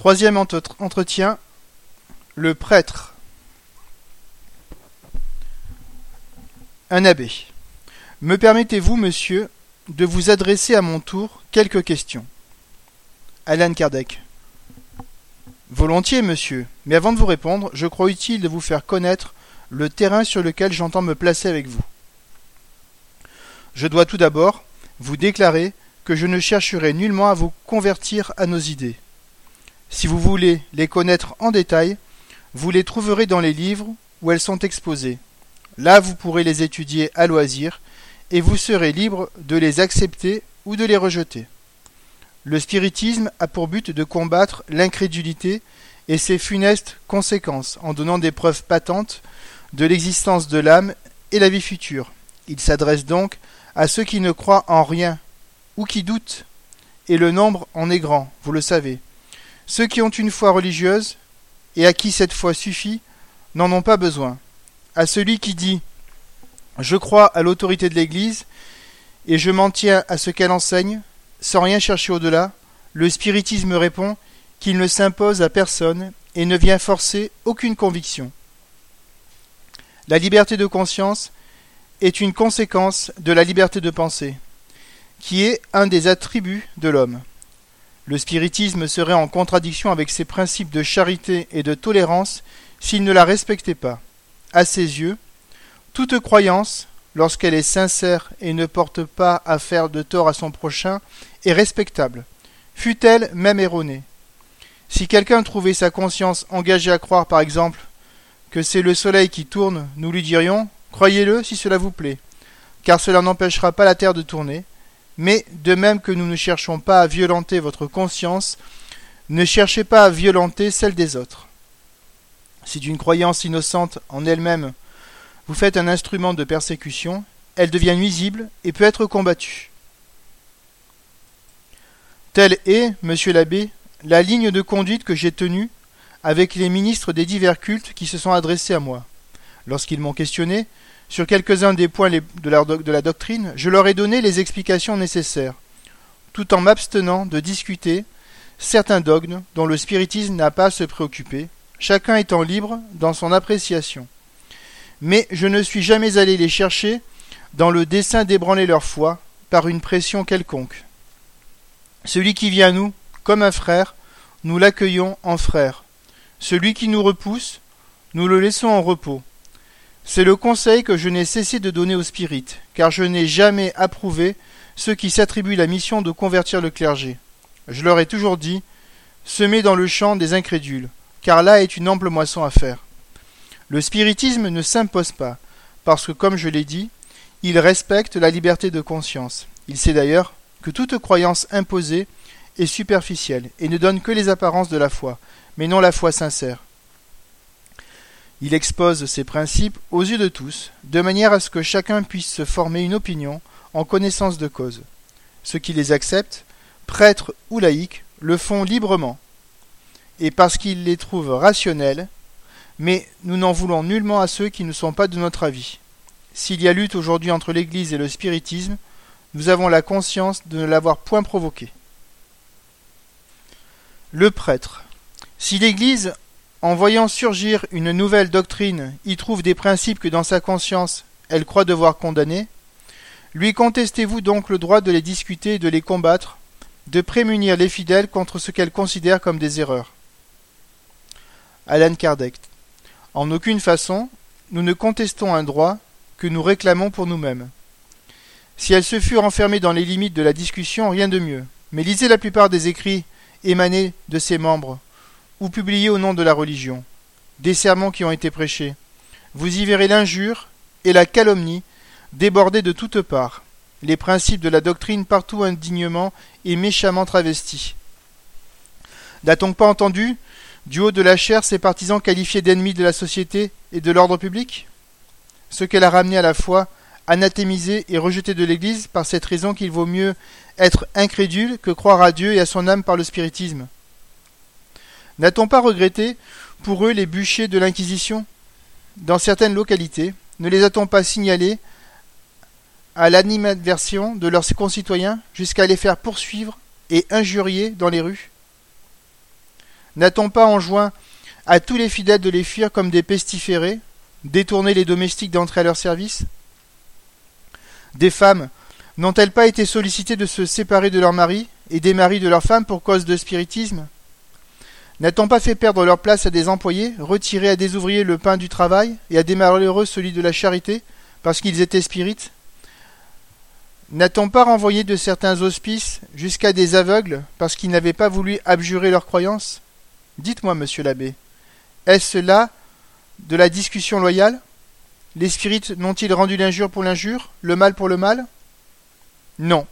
Troisième entretien, le prêtre. Un abbé. Me permettez-vous, monsieur, de vous adresser à mon tour quelques questions Alan Kardec. Volontiers, monsieur, mais avant de vous répondre, je crois utile de vous faire connaître le terrain sur lequel j'entends me placer avec vous. Je dois tout d'abord vous déclarer que je ne chercherai nullement à vous convertir à nos idées. Si vous voulez les connaître en détail, vous les trouverez dans les livres où elles sont exposées. Là, vous pourrez les étudier à loisir, et vous serez libre de les accepter ou de les rejeter. Le spiritisme a pour but de combattre l'incrédulité et ses funestes conséquences en donnant des preuves patentes de l'existence de l'âme et la vie future. Il s'adresse donc à ceux qui ne croient en rien ou qui doutent, et le nombre en est grand, vous le savez. Ceux qui ont une foi religieuse et à qui cette foi suffit n'en ont pas besoin. À celui qui dit Je crois à l'autorité de l'Église et je m'en tiens à ce qu'elle enseigne, sans rien chercher au-delà, le spiritisme répond qu'il ne s'impose à personne et ne vient forcer aucune conviction. La liberté de conscience est une conséquence de la liberté de penser, qui est un des attributs de l'homme. Le spiritisme serait en contradiction avec ses principes de charité et de tolérance s'il ne la respectait pas. À ses yeux, toute croyance, lorsqu'elle est sincère et ne porte pas à faire de tort à son prochain, est respectable, fût-elle même erronée. Si quelqu'un trouvait sa conscience engagée à croire, par exemple, que c'est le soleil qui tourne, nous lui dirions Croyez-le si cela vous plaît, car cela n'empêchera pas la terre de tourner, mais de même que nous ne cherchons pas à violenter votre conscience, ne cherchez pas à violenter celle des autres. Si d'une croyance innocente en elle-même vous faites un instrument de persécution, elle devient nuisible et peut être combattue. Telle est, monsieur l'abbé, la ligne de conduite que j'ai tenue avec les ministres des divers cultes qui se sont adressés à moi. Lorsqu'ils m'ont questionné sur quelques-uns des points de la doctrine, je leur ai donné les explications nécessaires, tout en m'abstenant de discuter certains dogmes dont le spiritisme n'a pas à se préoccuper, chacun étant libre dans son appréciation. Mais je ne suis jamais allé les chercher dans le dessein d'ébranler leur foi par une pression quelconque. Celui qui vient à nous, comme un frère, nous l'accueillons en frère. Celui qui nous repousse, nous le laissons en repos. C'est le conseil que je n'ai cessé de donner aux spirites, car je n'ai jamais approuvé ceux qui s'attribuent la mission de convertir le clergé. Je leur ai toujours dit Semez dans le champ des incrédules, car là est une ample moisson à faire. Le spiritisme ne s'impose pas, parce que, comme je l'ai dit, il respecte la liberté de conscience. Il sait d'ailleurs que toute croyance imposée est superficielle et ne donne que les apparences de la foi, mais non la foi sincère. Il expose ses principes aux yeux de tous, de manière à ce que chacun puisse se former une opinion en connaissance de cause. Ceux qui les acceptent, prêtres ou laïcs, le font librement, et parce qu'ils les trouvent rationnels, mais nous n'en voulons nullement à ceux qui ne sont pas de notre avis. S'il y a lutte aujourd'hui entre l'Église et le spiritisme, nous avons la conscience de ne l'avoir point provoqué. Le prêtre. Si l'Église, en voyant surgir une nouvelle doctrine, y trouve des principes que dans sa conscience elle croit devoir condamner, lui contestez-vous donc le droit de les discuter de les combattre, de prémunir les fidèles contre ce qu'elle considère comme des erreurs? Alan Kardec. En aucune façon, nous ne contestons un droit que nous réclamons pour nous-mêmes. Si elle se fut renfermée dans les limites de la discussion, rien de mieux. Mais lisez la plupart des écrits émanés de ses membres, ou publiés au nom de la religion, des sermons qui ont été prêchés. Vous y verrez l'injure et la calomnie déborder de toutes parts, les principes de la doctrine partout indignement et méchamment travestis. N'a-t-on pas entendu, du haut de la chair, ses partisans qualifiés d'ennemis de la société et de l'ordre public? Ce qu'elle a ramené à la foi, anathémisé et rejeté de l'Église par cette raison qu'il vaut mieux être incrédule que croire à Dieu et à son âme par le spiritisme. N'a-t-on pas regretté pour eux les bûchers de l'Inquisition? Dans certaines localités, ne les a-t-on pas signalés à l'animadversion de leurs concitoyens jusqu'à les faire poursuivre et injurier dans les rues? N'a-t-on pas enjoint à tous les fidèles de les fuir comme des pestiférés, détourner les domestiques d'entrer à leur service? Des femmes n'ont-elles pas été sollicitées de se séparer de leurs maris et des maris de leurs femmes pour cause de spiritisme? N'a-t-on pas fait perdre leur place à des employés, retiré à des ouvriers le pain du travail et à des malheureux celui de la charité, parce qu'ils étaient spirites? N'a-t-on pas renvoyé de certains hospices jusqu'à des aveugles parce qu'ils n'avaient pas voulu abjurer leur croyance Dites-moi, monsieur l'abbé, est-ce là de la discussion loyale? Les spirites n'ont-ils rendu l'injure pour l'injure, le mal pour le mal? Non.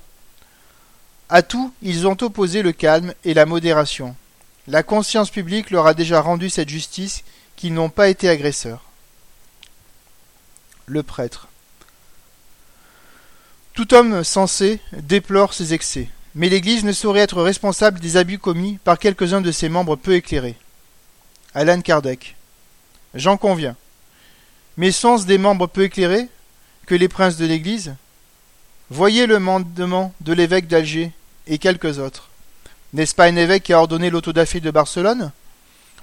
À tout, ils ont opposé le calme et la modération. La conscience publique leur a déjà rendu cette justice qu'ils n'ont pas été agresseurs. Le prêtre. Tout homme sensé déplore ses excès, mais l'Église ne saurait être responsable des abus commis par quelques-uns de ses membres peu éclairés. Alan Kardec. J'en conviens. Mais sont-ce des membres peu éclairés que les princes de l'Église? Voyez le mandement de l'évêque d'Alger et quelques autres. N'est-ce pas un évêque qui a ordonné l'autodafé de Barcelone?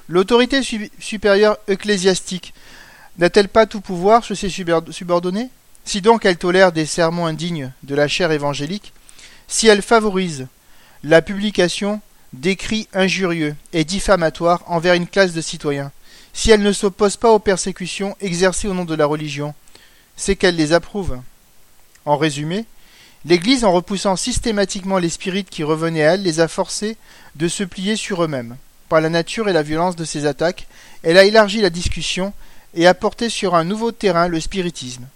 L'autorité supérieure ecclésiastique n'a-t-elle pas tout pouvoir sur ses subordonnés? Si donc elle tolère des sermons indignes de la chair évangélique, si elle favorise la publication d'écrits injurieux et diffamatoires envers une classe de citoyens, si elle ne s'oppose pas aux persécutions exercées au nom de la religion, c'est qu'elle les approuve. En résumé, l'Église, en repoussant systématiquement les spirites qui revenaient à elle, les a forcés de se plier sur eux-mêmes. Par la nature et la violence de ces attaques, elle a élargi la discussion et a porté sur un nouveau terrain le spiritisme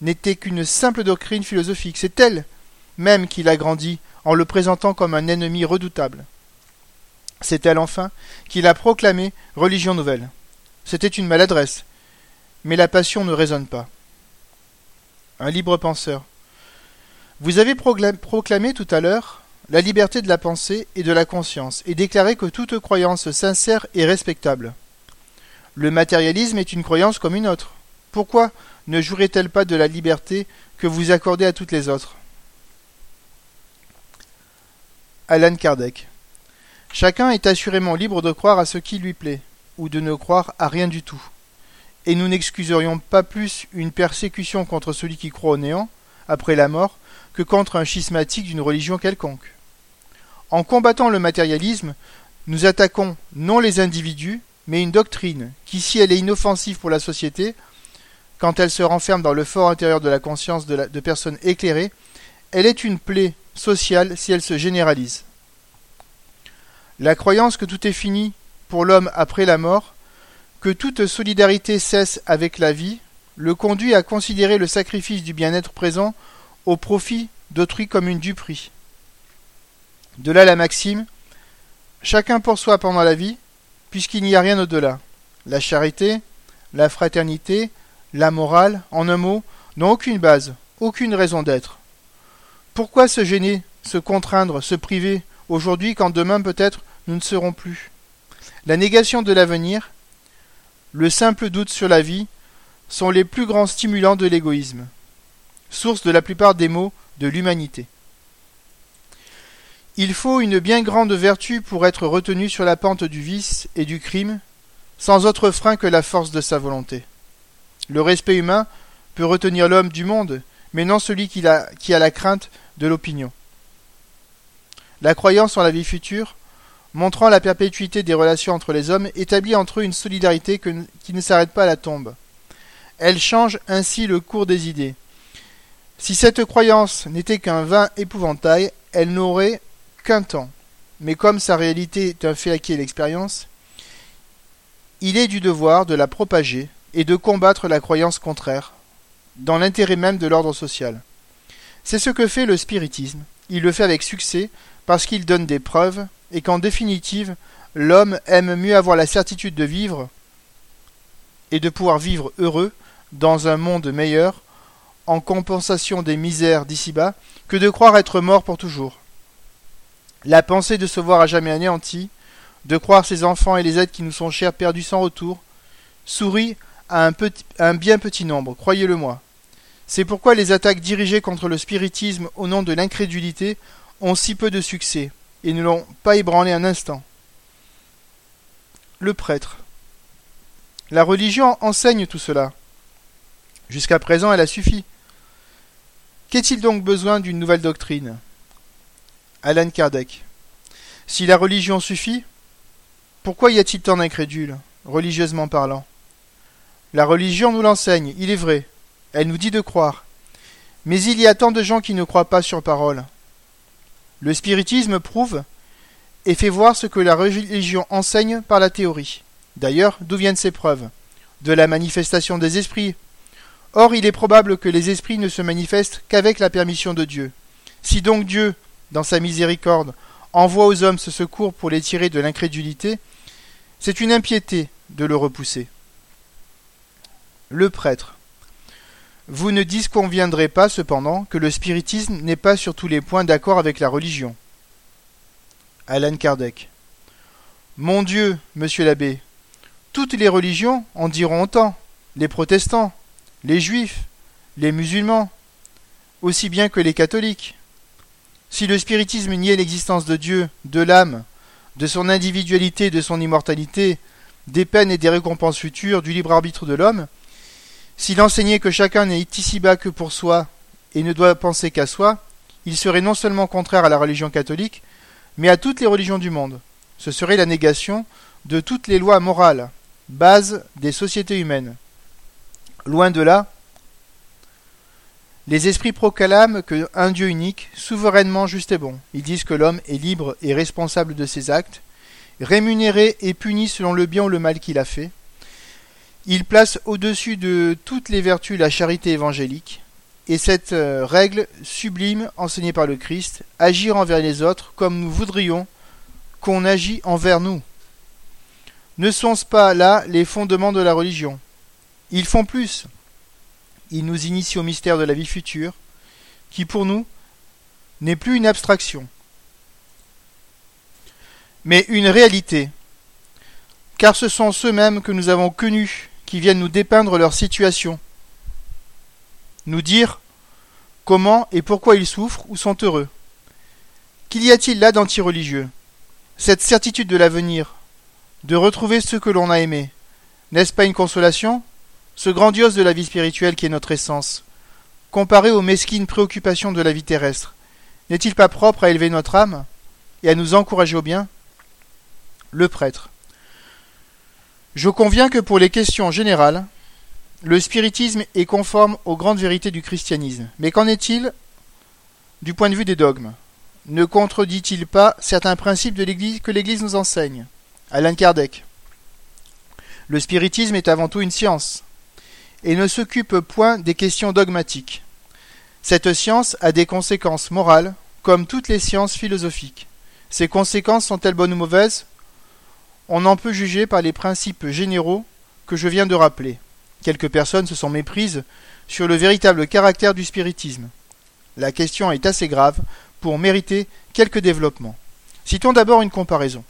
n'était qu'une simple doctrine philosophique. C'est elle même qui l'agrandit en le présentant comme un ennemi redoutable. C'est elle enfin qui l'a proclamé religion nouvelle. C'était une maladresse, mais la passion ne raisonne pas. Un libre penseur. Vous avez proclamé tout à l'heure la liberté de la pensée et de la conscience, et déclaré que toute croyance sincère est respectable. Le matérialisme est une croyance comme une autre. Pourquoi ne jouerait-elle pas de la liberté que vous accordez à toutes les autres? Alan Kardec. Chacun est assurément libre de croire à ce qui lui plaît, ou de ne croire à rien du tout. Et nous n'excuserions pas plus une persécution contre celui qui croit au néant, après la mort, contre un schismatique d'une religion quelconque. En combattant le matérialisme, nous attaquons non les individus, mais une doctrine qui, si elle est inoffensive pour la société, quand elle se renferme dans le fort intérieur de la conscience de, de personnes éclairées, elle est une plaie sociale si elle se généralise. La croyance que tout est fini pour l'homme après la mort, que toute solidarité cesse avec la vie, le conduit à considérer le sacrifice du bien-être présent au profit d'autrui comme une duperie. De là la maxime Chacun pour soi pendant la vie, puisqu'il n'y a rien au-delà. La charité, la fraternité, la morale, en un mot, n'ont aucune base, aucune raison d'être. Pourquoi se gêner, se contraindre, se priver, aujourd'hui quand demain peut-être nous ne serons plus? La négation de l'avenir, le simple doute sur la vie, sont les plus grands stimulants de l'égoïsme, source de la plupart des maux de l'humanité. Il faut une bien grande vertu pour être retenu sur la pente du vice et du crime, sans autre frein que la force de sa volonté. Le respect humain peut retenir l'homme du monde, mais non celui qui a, la crainte de l'opinion. La croyance en la vie future, montrant la perpétuité des relations entre les hommes, établit entre eux une solidarité qui ne s'arrête pas à la tombe. Elle change ainsi le cours des idées. Si cette croyance n'était qu'un vain épouvantail, elle n'aurait qu'un temps. Mais comme sa réalité est un fait acquis à l'expérience, il est du devoir de la propager et de combattre la croyance contraire, dans l'intérêt même de l'ordre social. C'est ce que fait le spiritisme. Il le fait avec succès parce qu'il donne des preuves et qu'en définitive, l'homme aime mieux avoir la certitude de vivre et de pouvoir vivre heureux dans un monde meilleur en compensation des misères d'ici-bas que de croire être mort pour toujours. La pensée de se voir à jamais anéanti, de croire ses enfants et les êtres qui nous sont chers perdus sans retour, sourit à un, bien petit nombre, croyez-le-moi. C'est pourquoi les attaques dirigées contre le spiritisme au nom de l'incrédulité ont si peu de succès, et ne l'ont pas ébranlé un instant. Le prêtre. La religion enseigne tout cela. Jusqu'à présent, elle a suffi. Qu'est-il donc besoin d'une nouvelle doctrine? Alan Kardec. Si la religion suffit, pourquoi y a-t-il tant d'incrédules, religieusement parlant? La religion nous l'enseigne, il est vrai. Elle nous dit de croire. Mais il y a tant de gens qui ne croient pas sur parole. Le spiritisme prouve et fait voir ce que la religion enseigne par la théorie. D'ailleurs, d'où viennent ces preuves? De la manifestation des esprits. Or, il est probable que les esprits ne se manifestent qu'avec la permission de Dieu. Si donc Dieu, dans sa miséricorde, envoie aux hommes ce secours pour les tirer de l'incrédulité, c'est une impiété de le repousser. Le prêtre. Vous ne disconviendrez pas cependant que le spiritisme n'est pas sur tous les points d'accord avec la religion. Alan Kardec. Mon Dieu, monsieur l'abbé, toutes les religions en diront autant, les protestants, les juifs, les musulmans, aussi bien que les catholiques. Si le spiritisme niait l'existence de Dieu, de l'âme, de son individualité, de son immortalité, des peines et des récompenses futures, du libre arbitre de l'homme, s'il enseignait que chacun n'est ici-bas que pour soi et ne doit penser qu'à soi, il serait non seulement contraire à la religion catholique, mais à toutes les religions du monde. Ce serait la négation de toutes les lois morales, base des sociétés humaines. Loin de là, les esprits proclament que un Dieu unique, souverainement juste et bon. Ils disent que l'homme est libre et responsable de ses actes, rémunéré et puni selon le bien ou le mal qu'il a fait. Ils placent au-dessus de toutes les vertus la charité évangélique, et cette euh, règle sublime enseignée par le Christ, agir envers les autres comme nous voudrions qu'on agit envers nous. Ne sont-ce pas là les fondements de la religion? Ils font plus. Il nous initie au mystère de la vie future, qui pour nous n'est plus une abstraction, mais une réalité, car ce sont ceux-mêmes que nous avons connus qui viennent nous dépeindre leur situation, nous dire comment et pourquoi ils souffrent ou sont heureux. Qu'y a-t-il là d'anti-religieux? Cette certitude de l'avenir, de retrouver ce que l'on a aimé, n'est-ce pas une consolation? Ce grandiose de la vie spirituelle qui est notre essence, comparé aux mesquines préoccupations de la vie terrestre, n'est-il pas propre à élever notre âme et à nous encourager au bien? Le prêtre. Je conviens que pour les questions générales, le spiritisme est conforme aux grandes vérités du christianisme. Mais qu'en est-il du point de vue des dogmes? Ne contredit-il pas certains principes de l'Église que l'Église nous enseigne? Alain Kardec. Le spiritisme est avant tout une science et ne s'occupe point des questions dogmatiques. Cette science a des conséquences morales, comme toutes les sciences philosophiques. Ces conséquences sont-elles bonnes ou mauvaises? On en peut juger par les principes généraux que je viens de rappeler. Quelques personnes se sont méprises sur le véritable caractère du spiritisme. La question est assez grave pour mériter quelques développements. Citons d'abord une comparaison.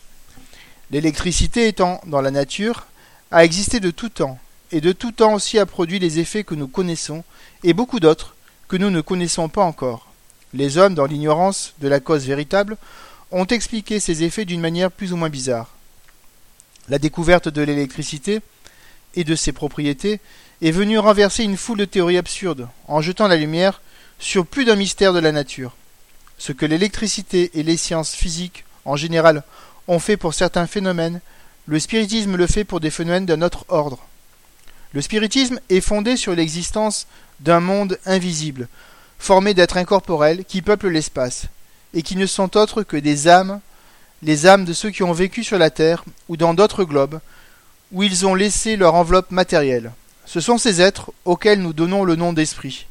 L'électricité étant dans la nature, a existé de tout temps et de tout temps aussi a produit les effets que nous connaissons, et beaucoup d'autres que nous ne connaissons pas encore. Les hommes, dans l'ignorance de la cause véritable, ont expliqué ces effets d'une manière plus ou moins bizarre. La découverte de l'électricité et de ses propriétés est venue renverser une foule de théories absurdes, en jetant la lumière sur plus d'un mystère de la nature. Ce que l'électricité et les sciences physiques en général ont fait pour certains phénomènes, le spiritisme le fait pour des phénomènes d'un autre ordre. Le spiritisme est fondé sur l'existence d'un monde invisible, formé d'êtres incorporels qui peuplent l'espace, et qui ne sont autres que des âmes, les âmes de ceux qui ont vécu sur la Terre ou dans d'autres globes, où ils ont laissé leur enveloppe matérielle. Ce sont ces êtres auxquels nous donnons le nom d'esprit.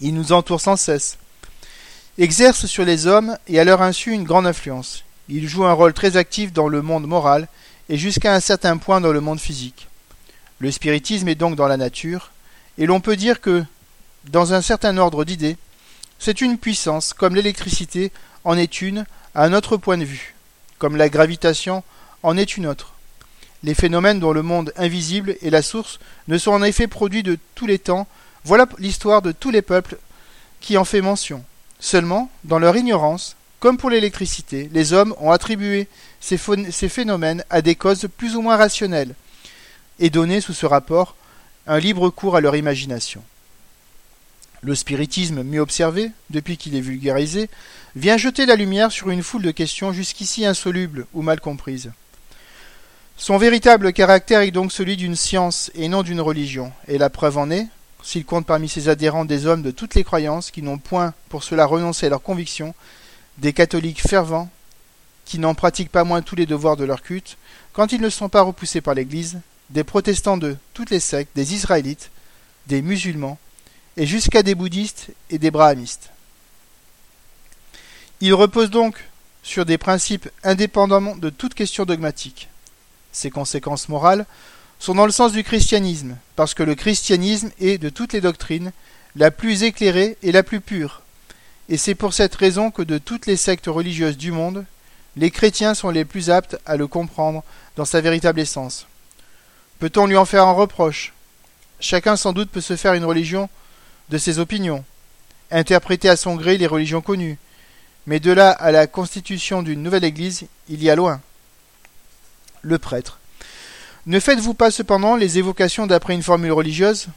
Ils nous entourent sans cesse, exercent sur les hommes et à leur insu une grande influence. Ils jouent un rôle très actif dans le monde moral et jusqu'à un certain point dans le monde physique. Le spiritisme est donc dans la nature, et l'on peut dire que, dans un certain ordre d'idées, c'est une puissance, comme l'électricité en est une à un autre point de vue, comme la gravitation en est une autre. Les phénomènes dont le monde invisible est la source ne sont en effet produits de tous les temps, voilà l'histoire de tous les peuples qui en fait mention. Seulement, dans leur ignorance, Comme pour l'électricité, les hommes ont attribué ces, phénomènes à des causes plus ou moins rationnelles et donné sous ce rapport un libre cours à leur imagination. Le spiritisme, mieux observé, depuis qu'il est vulgarisé, vient jeter la lumière sur une foule de questions jusqu'ici insolubles ou mal comprises. Son véritable caractère est donc celui d'une science et non d'une religion, et la preuve en est, s'il compte parmi ses adhérents des hommes de toutes les croyances qui n'ont point pour cela renoncé à leurs convictions, des catholiques fervents, qui n'en pratiquent pas moins tous les devoirs de leur culte, quand ils ne sont pas repoussés par l'Église, des protestants de toutes les sectes, des israélites, des musulmans, et jusqu'à des bouddhistes et des brahmistes. Il repose donc sur des principes indépendamment de toute question dogmatique. Ses conséquences morales sont dans le sens du christianisme, parce que le christianisme est, de toutes les doctrines, la plus éclairée et la plus pure. Et c'est pour cette raison que de toutes les sectes religieuses du monde, les chrétiens sont les plus aptes à le comprendre dans sa véritable essence. Peut-on lui en faire un reproche? Chacun sans doute peut se faire une religion de ses opinions, interpréter à son gré les religions connues, mais de là à la constitution d'une nouvelle Église, il y a loin. Le prêtre. Ne faites-vous pas cependant les évocations d'après une formule religieuse?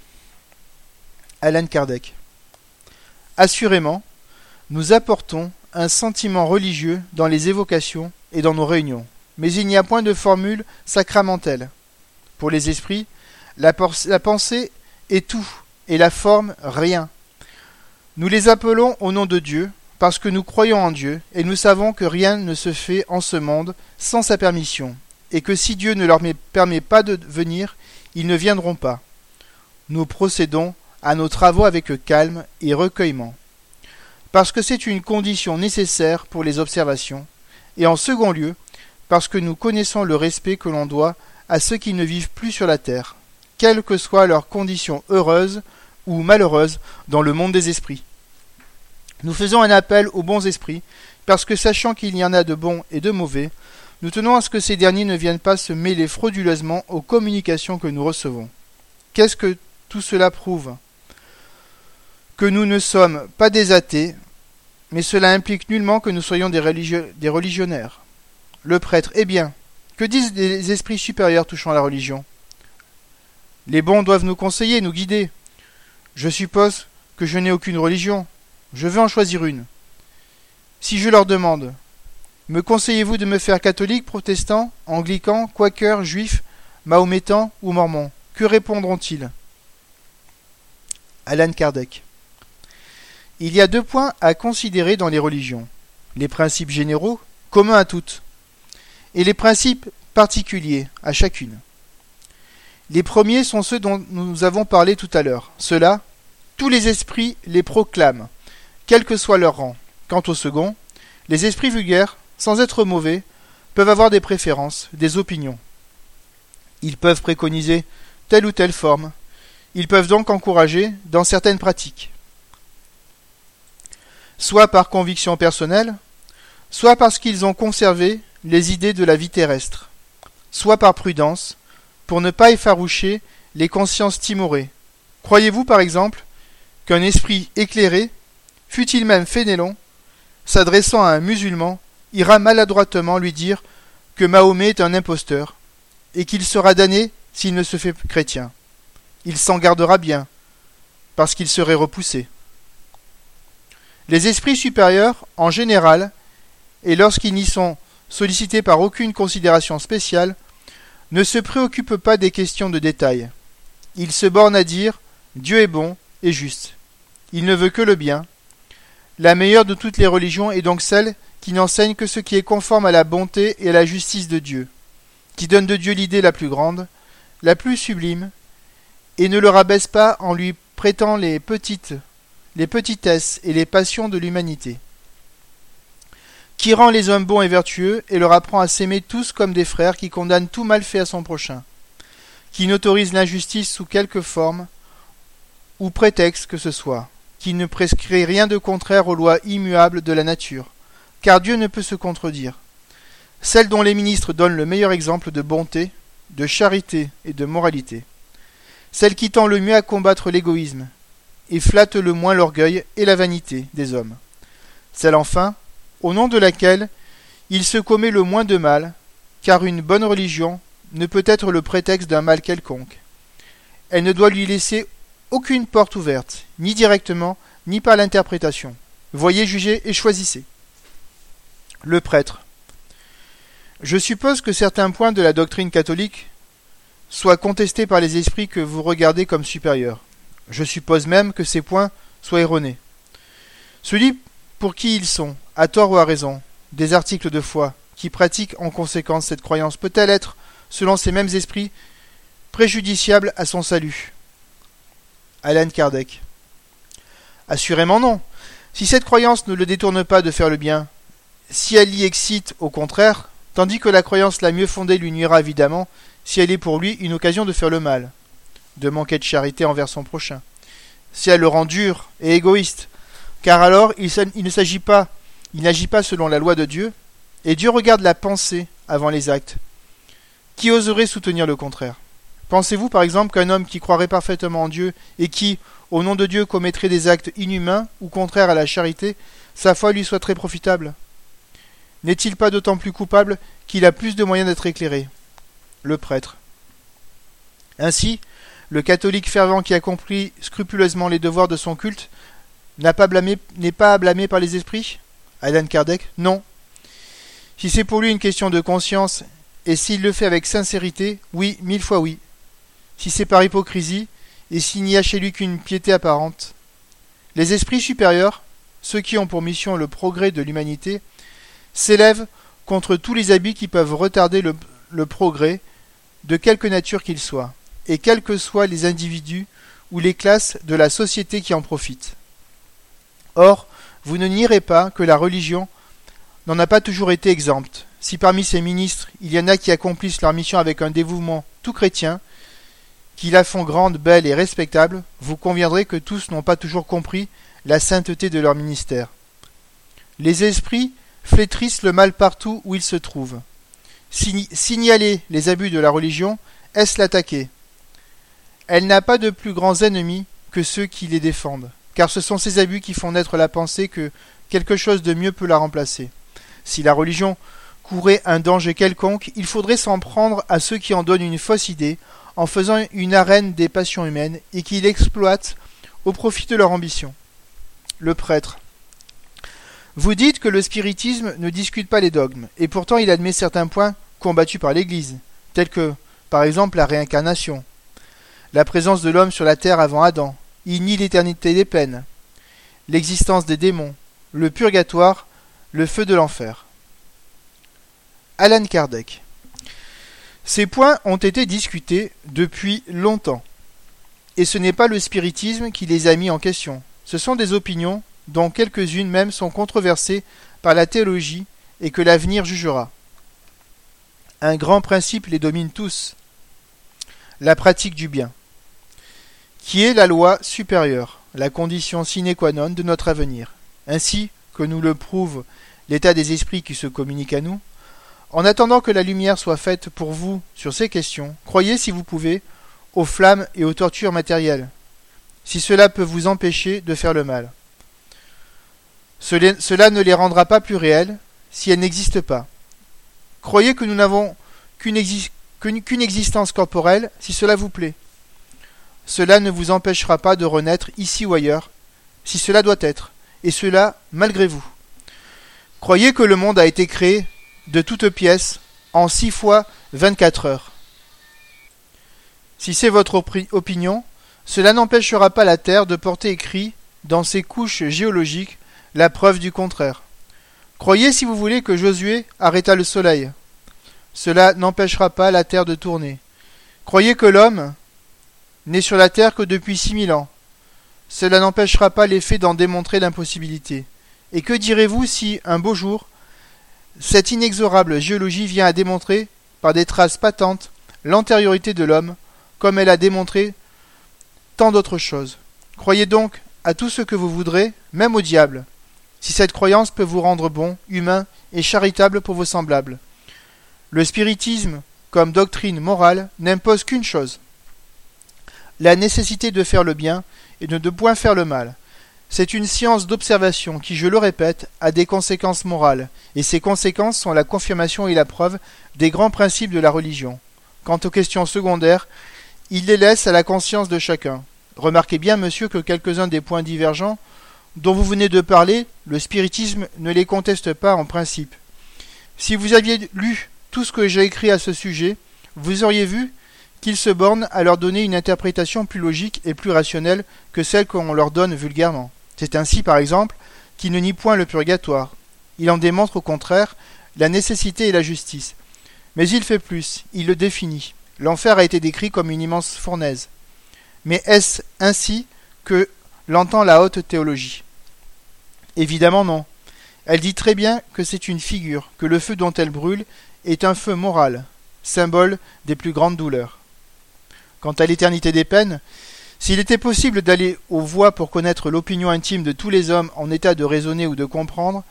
Alan Kardec. Assurément, nous apportons un sentiment religieux dans les évocations et dans nos réunions, mais il n'y a point de formule sacramentelle. Pour les esprits, la, pensée est tout, et la forme rien. Nous les appelons au nom de Dieu, parce que nous croyons en Dieu, et nous savons que rien ne se fait en ce monde sans sa permission, et que si Dieu ne leur permet pas de venir, ils ne viendront pas. Nous procédons à nos travaux avec calme et recueillement, parce que c'est une condition nécessaire pour les observations, et en second lieu, parce que nous connaissons le respect que l'on doit à ceux qui ne vivent plus sur la terre, quelles que soient leurs conditions heureuses ou malheureuses dans le monde des esprits. Nous faisons un appel aux bons esprits, parce que sachant qu'il y en a de bons et de mauvais, nous tenons à ce que ces derniers ne viennent pas se mêler frauduleusement aux communications que nous recevons. Qu'est-ce que tout cela prouve? Que nous ne sommes pas des athées, mais cela implique nullement que nous soyons des, des religionnaires. Le prêtre, eh bien, que disent les esprits supérieurs touchant la religion? Les bons doivent nous conseiller, nous guider. Je suppose que je n'ai aucune religion. Je veux en choisir une. Si je leur demande Me conseillez-vous de me faire catholique, protestant, anglican, quaker, juif, mahométan ou mormon? Que répondront-ils? Alan Kardec. Il y a deux points à considérer dans les religions les principes généraux, communs à toutes, et les principes particuliers à chacune. Les premiers sont ceux dont nous avons parlé tout à l'heure. Ceux-là, tous les esprits les proclament, quel que soit leur rang. Quant aux seconds, les esprits vulgaires, sans être mauvais, peuvent avoir des préférences, des opinions. Ils peuvent préconiser telle ou telle forme. Ils peuvent donc encourager dans certaines pratiques. Soit par conviction personnelle, soit parce qu'ils ont conservé les idées de la vie terrestre, soit par prudence, pour ne pas effaroucher les consciences timorées. Croyez-vous, par exemple, qu'un esprit éclairé, fût-il même fainéant, s'adressant à un musulman, ira maladroitement lui dire que Mahomet est un imposteur, et qu'il sera damné s'il ne se fait chrétien. Il s'en gardera bien, parce qu'il serait repoussé. Les esprits supérieurs, en général, et lorsqu'ils n'y sont sollicité par aucune considération spéciale, ne se préoccupe pas des questions de détail. Il se borne à dire Dieu est bon et juste. Il ne veut que le bien. La meilleure de toutes les religions est donc celle qui n'enseigne que ce qui est conforme à la bonté et à la justice de Dieu, qui donne de Dieu l'idée la plus grande, la plus sublime, et ne le rabaisse pas en lui prêtant les petites, les petitesses et les passions de l'humanité qui rend les hommes bons et vertueux et leur apprend à s'aimer tous comme des frères, qui condamne tout mal fait à son prochain, qui n'autorise l'injustice sous quelque forme ou prétexte que ce soit, qui ne prescrit rien de contraire aux lois immuables de la nature, car Dieu ne peut se contredire. Celle dont les ministres donnent le meilleur exemple de bonté, de charité et de moralité. Celle qui tend le mieux à combattre l'égoïsme, et flatte le moins l'orgueil et la vanité des hommes. Celle enfin au nom de laquelle il se commet le moins de mal, car une bonne religion ne peut être le prétexte d'un mal quelconque. Elle ne doit lui laisser aucune porte ouverte, ni directement, ni par l'interprétation. Voyez, jugez et choisissez. Le prêtre. Je suppose que certains points de la doctrine catholique soient contestés par les esprits que vous regardez comme supérieurs. Je suppose même que ces points soient erronés. Celui pour qui ils sont, à tort ou à raison, des articles de foi, qui pratiquent en conséquence cette croyance, peut-elle être, selon ces mêmes esprits, préjudiciable à son salut? Alan Kardec. Assurément non. Si cette croyance ne le détourne pas de faire le bien, si elle l'y excite au contraire, tandis que la croyance la mieux fondée lui nuira évidemment, si elle est pour lui une occasion de faire le mal, de manquer de charité envers son prochain, si elle le rend dur et égoïste, car alors il, il ne s'agit pas, il n'agit pas selon la loi de Dieu, et Dieu regarde la pensée avant les actes. Qui oserait soutenir le contraire? Pensez-vous par exemple qu'un homme qui croirait parfaitement en Dieu et qui, au nom de Dieu, commettrait des actes inhumains ou contraires à la charité, sa foi lui soit très profitable? N'est-il pas d'autant plus coupable qu'il a plus de moyens d'être éclairé? Le prêtre. Ainsi, le catholique fervent qui a compris scrupuleusement les devoirs de son culte n'est pas, blâmé, pas à blâmer par les esprits? Alan Kardec Non. Si c'est pour lui une question de conscience, et s'il le fait avec sincérité, oui, mille fois oui si c'est par hypocrisie, et s'il n'y a chez lui qu'une piété apparente. Les esprits supérieurs, ceux qui ont pour mission le progrès de l'humanité, s'élèvent contre tous les habits qui peuvent retarder le, le progrès, de quelque nature qu'ils soient, et quels que soient les individus ou les classes de la société qui en profitent. Or, vous ne nierez pas que la religion n'en a pas toujours été exempte. Si parmi ses ministres il y en a qui accomplissent leur mission avec un dévouement tout chrétien, qui la font grande, belle et respectable, vous conviendrez que tous n'ont pas toujours compris la sainteté de leur ministère. Les esprits flétrissent le mal partout où ils se trouvent. signaler les abus de la religion, est-ce l'attaquer? Elle n'a pas de plus grands ennemis que ceux qui les défendent, car ce sont ces abus qui font naître la pensée que quelque chose de mieux peut la remplacer. Si la religion courait un danger quelconque, il faudrait s'en prendre à ceux qui en donnent une fausse idée en faisant une arène des passions humaines et qui l'exploitent au profit de leur ambition. Le prêtre. Vous dites que le spiritisme ne discute pas les dogmes, et pourtant il admet certains points combattus par l'Église, tels que, par exemple, la réincarnation, la présence de l'homme sur la terre avant Adam, il nie l'éternité des peines, l'existence des démons, le purgatoire, le feu de l'enfer. Alan Kardec. Ces points ont été discutés depuis longtemps. Et ce n'est pas le spiritisme qui les a mis en question. Ce sont des opinions dont quelques-unes même sont controversées par la théologie et que l'avenir jugera. Un grand principe les domine tous, la pratique du bien, qui est la loi supérieure, la condition sine qua non de notre avenir, ainsi que nous le prouve l'état des esprits qui se communiquent à nous, en attendant que la lumière soit faite pour vous sur ces questions, croyez si vous pouvez aux flammes et aux tortures matérielles, si cela peut vous empêcher de faire le mal. Cela ne les rendra pas plus réelles si elles n'existent pas. Croyez que nous n'avons qu'une existence corporelle si cela vous plaît. Cela ne vous empêchera pas de renaître ici ou ailleurs, si cela doit être, et cela malgré vous. Croyez que le monde a été créé de toutes pièces en six fois vingt-quatre heures. Si c'est votre opinion, cela n'empêchera pas la Terre de porter écrit dans ses couches géologiques la preuve du contraire. Croyez si vous voulez que Josué arrêta le soleil. Cela n'empêchera pas la Terre de tourner. Croyez que l'homme n'est sur la Terre que depuis six mille ans. Cela n'empêchera pas les faits d'en démontrer l'impossibilité. Et que direz-vous si, un beau jour, cette inexorable géologie vient à démontrer, par des traces patentes, l'antériorité de l'homme, comme elle a démontré tant d'autres choses. Croyez donc à tout ce que vous voudrez, même au diable, si cette croyance peut vous rendre bon, humain et charitable pour vos semblables. Le spiritisme, comme doctrine morale, n'impose qu'une chose la nécessité de faire le bien et de ne point faire le mal. C'est une science d'observation qui, je le répète, a des conséquences morales, et ces conséquences sont la confirmation et la preuve des grands principes de la religion. Quant aux questions secondaires, il les laisse à la conscience de chacun. Remarquez bien, monsieur, que quelques-uns des points divergents dont vous venez de parler, le spiritisme ne les conteste pas en principe. Si vous aviez lu tout ce que j'ai écrit à ce sujet, vous auriez vu qu'il se borne à leur donner une interprétation plus logique et plus rationnelle que celle qu'on leur donne vulgairement. C'est ainsi, par exemple, qu'il ne nie point le purgatoire. Il en démontre au contraire la nécessité et la justice. Mais il fait plus, il le définit. L'enfer a été décrit comme une immense fournaise. Mais est-ce ainsi que l'entend la haute théologie? Évidemment non. Elle dit très bien que c'est une figure, que le feu dont elle brûle est un feu moral, symbole des plus grandes douleurs. Quant à l'éternité des peines, s'il était possible d'aller aux voix pour connaître l'opinion intime de tous les hommes en état de raisonner ou de comprendre,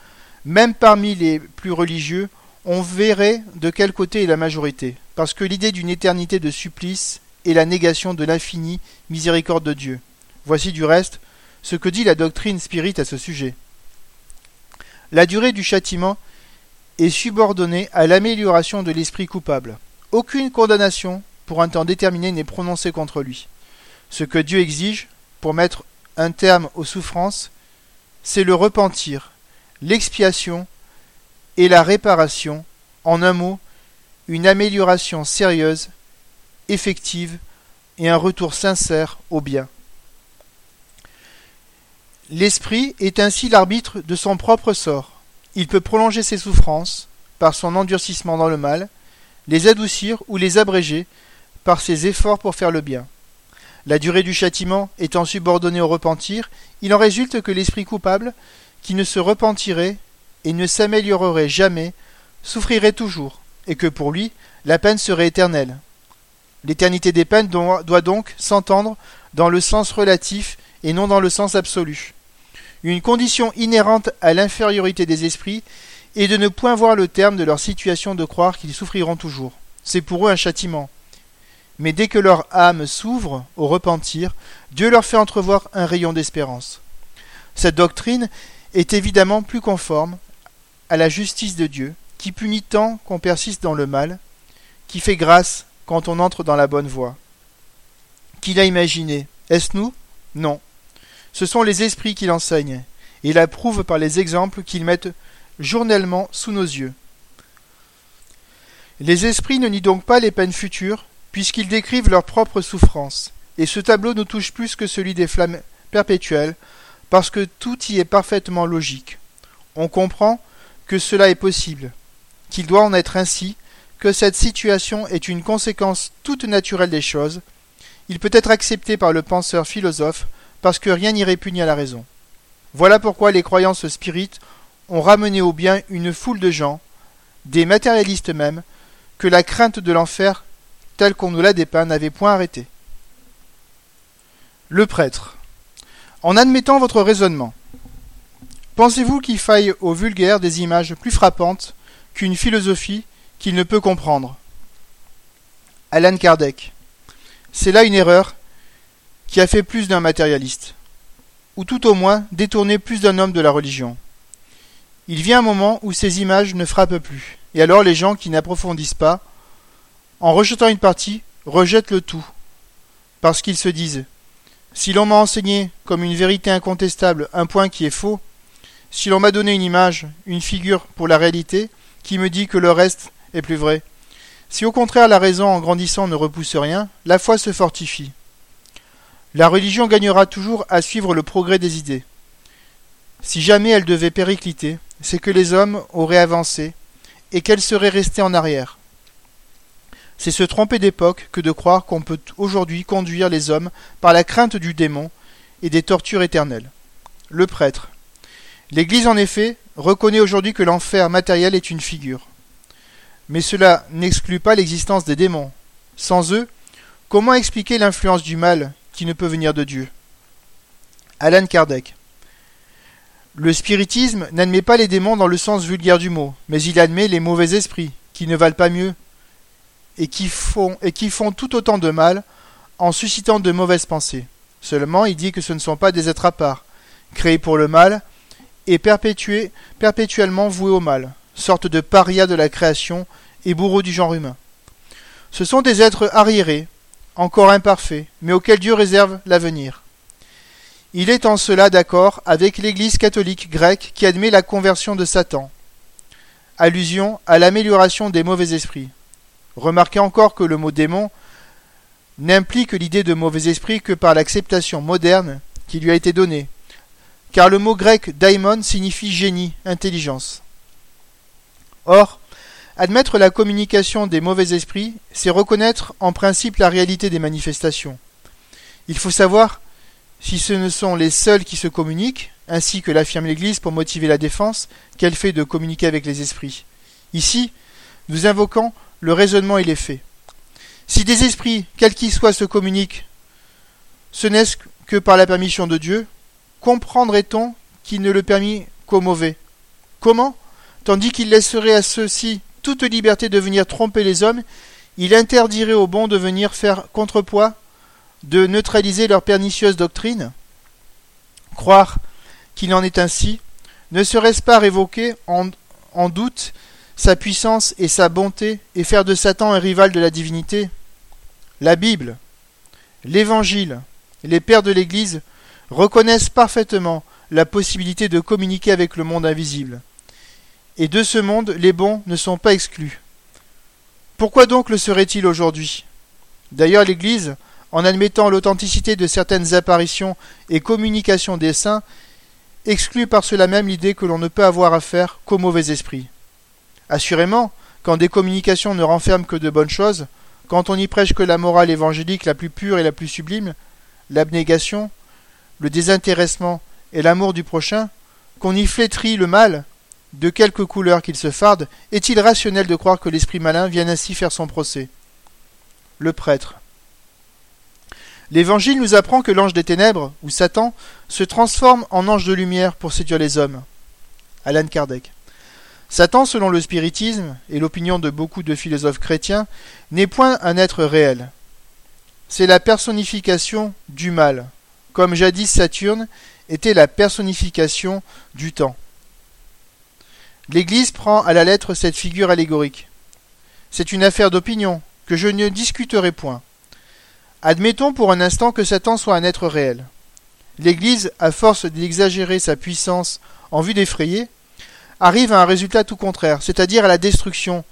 même parmi les plus religieux, on verrait de quel côté est la majorité, parce que l'idée d'une éternité de supplice est la négation de l'infini miséricorde de Dieu. Voici du reste ce que dit la doctrine spirit à ce sujet. La durée du châtiment est subordonnée à l'amélioration de l'esprit coupable. Aucune condamnation pour un temps déterminé n'est prononcée contre lui. Ce que Dieu exige pour mettre un terme aux souffrances, c'est le repentir, l'expiation et la réparation, en un mot, une amélioration sérieuse, effective et un retour sincère au bien. L'esprit est ainsi l'arbitre de son propre sort. Il peut prolonger ses souffrances par son endurcissement dans le mal, les adoucir ou les abréger par ses efforts pour faire le bien. La durée du châtiment étant subordonnée au repentir, il en résulte que l'esprit coupable, qui ne se repentirait et ne s'améliorerait jamais, souffrirait toujours, et que pour lui, la peine serait éternelle. L'éternité des peines doit donc s'entendre dans le sens relatif et non dans le sens absolu. Une condition inhérente à l'infériorité des esprits est de ne point voir le terme de leur situation de croire qu'ils souffriront toujours. C'est pour eux un châtiment mais dès que leur âme s'ouvre au repentir, Dieu leur fait entrevoir un rayon d'espérance. Cette doctrine est évidemment plus conforme à la justice de Dieu, qui punit tant qu'on persiste dans le mal, qui fait grâce quand on entre dans la bonne voie. Qui l'a imaginé? Est-ce nous? Non. Ce sont les esprits qui l'enseignent, et l'approuvent par les exemples qu'ils mettent journellement sous nos yeux. Les esprits ne nient donc pas les peines futures, puisqu'ils décrivent leurs propres souffrances, et ce tableau nous touche plus que celui des flammes perpétuelles, parce que tout y est parfaitement logique. On comprend que cela est possible, qu'il doit en être ainsi, que cette situation est une conséquence toute naturelle des choses, il peut être accepté par le penseur philosophe, parce que rien n'y répugne à la raison. Voilà pourquoi les croyances spirites ont ramené au bien une foule de gens, des matérialistes même, que la crainte de l'enfer tel qu'on nous l'a dépeint, n'avait point arrêté. Le prêtre. En admettant votre raisonnement, pensez-vous qu'il faille au vulgaire des images plus frappantes qu'une philosophie qu'il ne peut comprendre? Alan Kardec. C'est là une erreur qui a fait plus d'un matérialiste, ou tout au moins détourné plus d'un homme de la religion. Il vient un moment où ces images ne frappent plus, et alors les gens qui n'approfondissent pas en rejetant une partie, rejettent le tout, parce qu'ils se disent Si l'on m'a enseigné comme une vérité incontestable un point qui est faux, si l'on m'a donné une image, une figure pour la réalité, qui me dit que le reste est plus vrai, si au contraire la raison en grandissant ne repousse rien, la foi se fortifie. La religion gagnera toujours à suivre le progrès des idées. Si jamais elle devait péricliter, c'est que les hommes auraient avancé et qu'elle serait restée en arrière. C'est se tromper d'époque que de croire qu'on peut aujourd'hui conduire les hommes par la crainte du démon et des tortures éternelles. Le prêtre. L'Église, en effet, reconnaît aujourd'hui que l'enfer matériel est une figure. Mais cela n'exclut pas l'existence des démons. Sans eux, comment expliquer l'influence du mal qui ne peut venir de Dieu? Alan Kardec. Le spiritisme n'admet pas les démons dans le sens vulgaire du mot, mais il admet les mauvais esprits, qui ne valent pas mieux et qui font, et qui font tout autant de mal en suscitant de mauvaises pensées. Seulement, il dit que ce ne sont pas des êtres à part, créé pour le mal, et perpétué, perpétuellement voué au mal, sorte de paria de la création et bourreau du genre humain. Ce sont des êtres arriérés, encore imparfaits, mais auxquels Dieu réserve l'avenir. Il est en cela d'accord avec l'Église catholique grecque qui admet la conversion de Satan. Allusion à l'amélioration des mauvais esprits. Remarquez encore que le mot démon n'implique l'idée de mauvais esprit que par l'acceptation moderne qui lui a été donnée, car le mot grec daimon signifie génie, intelligence. Or, admettre la communication des mauvais esprits, c'est reconnaître en principe la réalité des manifestations. Il faut savoir si ce ne sont les seuls qui se communiquent, ainsi que l'affirme l'Église pour motiver la défense qu'elle fait de communiquer avec les esprits. Ici, nous invoquons le raisonnement et les faits. Si des esprits, quels qu'ils soient, se communiquent, ce n'est que par la permission de Dieu, comprendrait-on qu'il ne le permit qu'aux mauvais? Comment? Tandis qu'il laisserait à ceux-ci toute liberté de venir tromper les hommes, il interdirait aux bons de venir faire contrepoids, de neutraliser leur pernicieuse doctrine? Croire qu'il en est ainsi, ne serait-ce pas révoquer en doute sa puissance et sa bonté et faire de Satan un rival de la divinité La Bible, l'Évangile, les pères de l'Église reconnaissent parfaitement la possibilité de communiquer avec le monde invisible. Et de ce monde, les bons ne sont pas exclus. Pourquoi donc le serait-il aujourd'hui? D'ailleurs, l'Église, en admettant l'authenticité de certaines apparitions et communications des saints, exclut par cela même l'idée que l'on ne peut avoir affaire qu'aux mauvais esprits. Assurément, quand des communications ne renferment que de bonnes choses, quand on n'y prêche que la morale évangélique la plus pure et la plus sublime, l'abnégation, le désintéressement et l'amour du prochain, qu'on y flétrit le mal, de quelque couleur qu'il se farde, est-il rationnel de croire que l'esprit malin vienne ainsi faire son procès? Le prêtre. L'Évangile nous apprend que l'ange des ténèbres, ou Satan, se transforme en ange de lumière pour séduire les hommes. Alan Kardec. Satan, selon le spiritisme et l'opinion de beaucoup de philosophes chrétiens, n'est point un être réel. C'est la personnification du mal, comme jadis Saturne était la personnification du temps. L'Église prend à la lettre cette figure allégorique. C'est une affaire d'opinion que je ne discuterai point. Admettons pour un instant que Satan soit un être réel. L'Église, à force d'exagérer sa puissance en vue d'effrayer, arrive à un résultat tout contraire, c'est-à-dire à la destruction,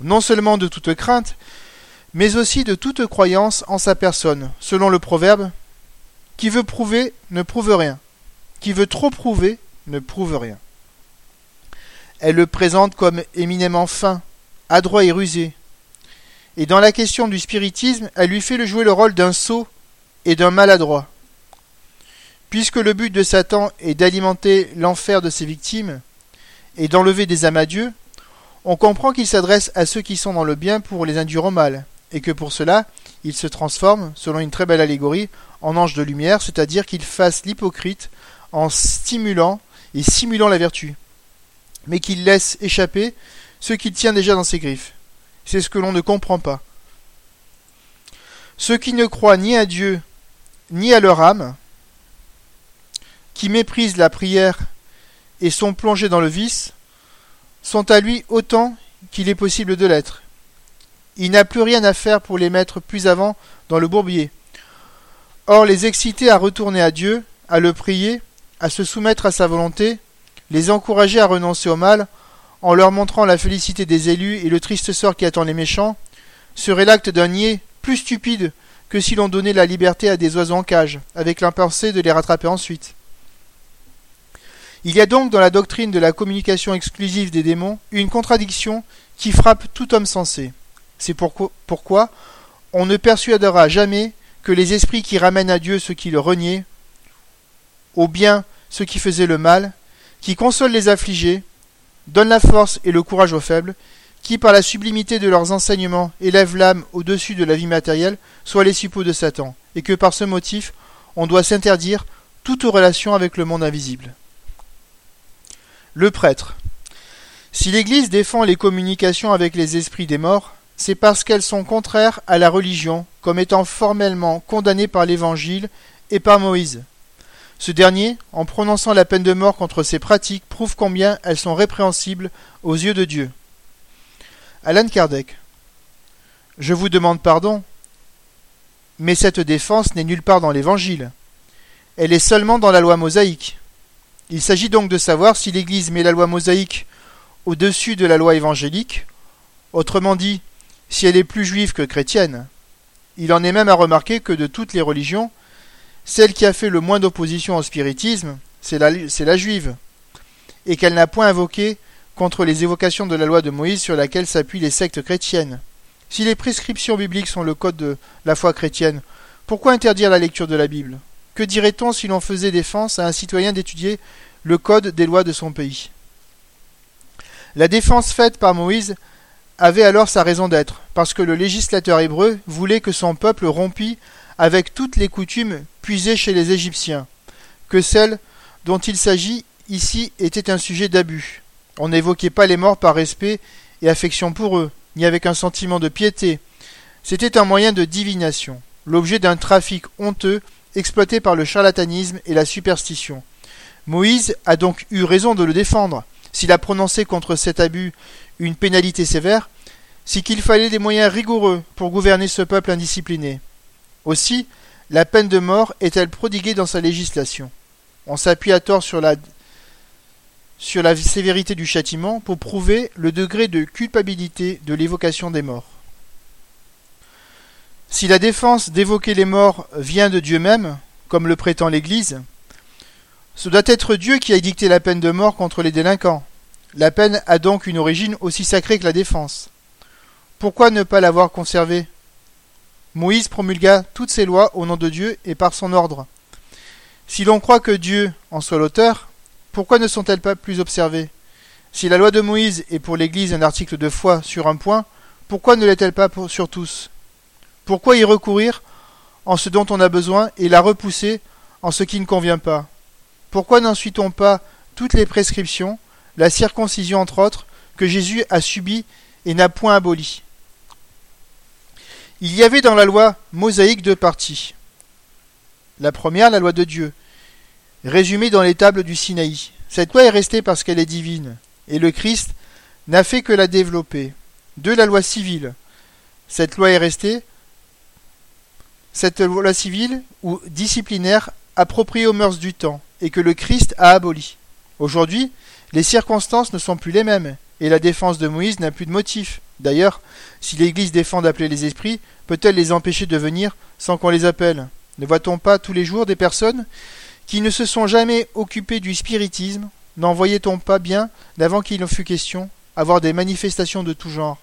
non seulement de toute crainte, mais aussi de toute croyance en sa personne, selon le proverbe Qui veut prouver ne prouve rien, qui veut trop prouver ne prouve rien. Elle le présente comme éminemment fin, adroit et rusé. Et dans la question du spiritisme, elle lui fait jouer le rôle d'un sot et d'un maladroit. Puisque le but de Satan est d'alimenter l'enfer de ses victimes et d'enlever des âmes à Dieu, on comprend qu'il s'adresse à ceux qui sont dans le bien pour les induire au mal, et que pour cela, il se transforme, selon une très belle allégorie, en ange de lumière, c'est-à-dire qu'il fasse l'hypocrite en stimulant et simulant la vertu mais qu'il laisse échapper ce qu'il tient déjà dans ses griffes. C'est ce que l'on ne comprend pas. Ceux qui ne croient ni à Dieu, ni à leur âme, qui méprisent la prière et sont plongés dans le vice, sont à lui autant qu'il est possible de l'être. Il n'a plus rien à faire pour les mettre plus avant dans le bourbier. Or, les exciter à retourner à Dieu, à le prier, à se soumettre à sa volonté, les encourager à renoncer au mal, en leur montrant la félicité des élus et le triste sort qui attend les méchants, serait l'acte d'un niais plus stupide que si l'on donnait la liberté à des oiseaux en cage, avec l'impensé de les rattraper ensuite. Il y a donc dans la doctrine de la communication exclusive des démons une contradiction qui frappe tout homme sensé. C'est pourquoi on ne persuadera jamais que les esprits qui ramènent à Dieu ceux qui le reniaient, au bien ceux qui faisaient le mal, qui console les affligés, donne la force et le courage aux faibles, qui par la sublimité de leurs enseignements élèvent l'âme au-dessus de la vie matérielle, soient les suppôts de Satan, et que par ce motif on doit s'interdire toute relation avec le monde invisible. Le prêtre. Si l'Église défend les communications avec les esprits des morts, c'est parce qu'elles sont contraires à la religion, comme étant formellement condamnées par l'Évangile et par Moïse. Ce dernier, en prononçant la peine de mort contre ces pratiques, prouve combien elles sont répréhensibles aux yeux de Dieu. Alan Kardec. Je vous demande pardon, mais cette défense n'est nulle part dans l'Évangile. Elle est seulement dans la loi mosaïque. Il s'agit donc de savoir si l'Église met la loi mosaïque au-dessus de la loi évangélique, autrement dit, si elle est plus juive que chrétienne. Il en est même à remarquer que de toutes les religions, celle qui a fait le moins d'opposition au spiritisme, c'est la, juive, et qu'elle n'a point invoqué contre les évocations de la loi de Moïse sur laquelle s'appuient les sectes chrétiennes. Si les prescriptions bibliques sont le code de la foi chrétienne, pourquoi interdire la lecture de la Bible? Que dirait-on si l'on faisait défense à un citoyen d'étudier le code des lois de son pays? La défense faite par Moïse avait alors sa raison d'être, parce que le législateur hébreu voulait que son peuple rompît avec toutes les coutumes puisées chez les Égyptiens, que celle dont il s'agit ici était un sujet d'abus. On n'évoquait pas les morts par respect et affection pour eux, ni avec un sentiment de piété. C'était un moyen de divination, l'objet d'un trafic honteux exploité par le charlatanisme et la superstition. Moïse a donc eu raison de le défendre. S'il a prononcé contre cet abus une pénalité sévère, c'est qu'il fallait des moyens rigoureux pour gouverner ce peuple indiscipliné. Aussi, la peine de mort est-elle prodiguée dans sa législation. On s'appuie à tort sur la sur la sévérité du châtiment pour prouver le degré de culpabilité de l'évocation des morts. Si la défense d'évoquer les morts vient de Dieu même, comme le prétend l'Église, ce doit être Dieu qui a dicté la peine de mort contre les délinquants. La peine a donc une origine aussi sacrée que la défense. Pourquoi ne pas l'avoir conservée? Moïse promulgua toutes ces lois au nom de Dieu et par son ordre. Si l'on croit que Dieu en soit l'auteur, pourquoi ne sont-elles pas plus observées? Si la loi de Moïse est pour l'Église un article de foi sur un point, pourquoi ne l'est-elle pas sur tous? Pourquoi y recourir en ce dont on a besoin et la repousser en ce qui ne convient pas? Pourquoi n'en suit-on pas toutes les prescriptions, la circoncision entre autres, que Jésus a subies et n'a point abolies? Il y avait dans la loi mosaïque deux parties. La première, la loi de Dieu, résumée dans les tables du Sinaï. Cette loi est restée parce qu'elle est divine, et le Christ n'a fait que la développer. De la loi civile. Cette loi est restée, cette loi civile ou disciplinaire appropriée aux mœurs du temps, et que le Christ a aboli. Aujourd'hui, les circonstances ne sont plus les mêmes, et la défense de Moïse n'a plus de motif. D'ailleurs, si l'Église défend d'appeler les esprits, peut-elle les empêcher de venir sans qu'on les appelle? Ne voit-on pas tous les jours des personnes qui ne se sont jamais occupés du spiritisme, n'en voyait-on pas bien, d'avant qu'il en fût question, avoir des manifestations de tout genre?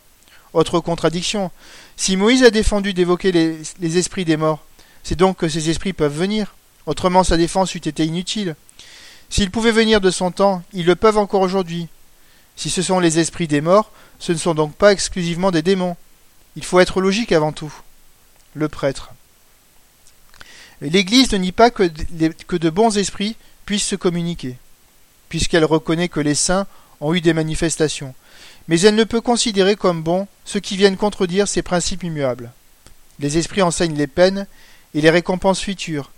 Autre contradiction, si Moïse a défendu d'évoquer les, esprits des morts, c'est donc que ces esprits peuvent venir, autrement sa défense eût été inutile. S'ils pouvaient venir de son temps, ils le peuvent encore aujourd'hui. Si ce sont les esprits des morts, ce ne sont donc pas exclusivement des démons. Il faut être logique avant tout. Le prêtre. L'Église ne nie pas que, de bons esprits puissent se communiquer, puisqu'elle reconnaît que les saints ont eu des manifestations, mais elle ne peut considérer comme bons ceux qui viennent contredire ces principes immuables. Les esprits enseignent les peines et les récompenses futures,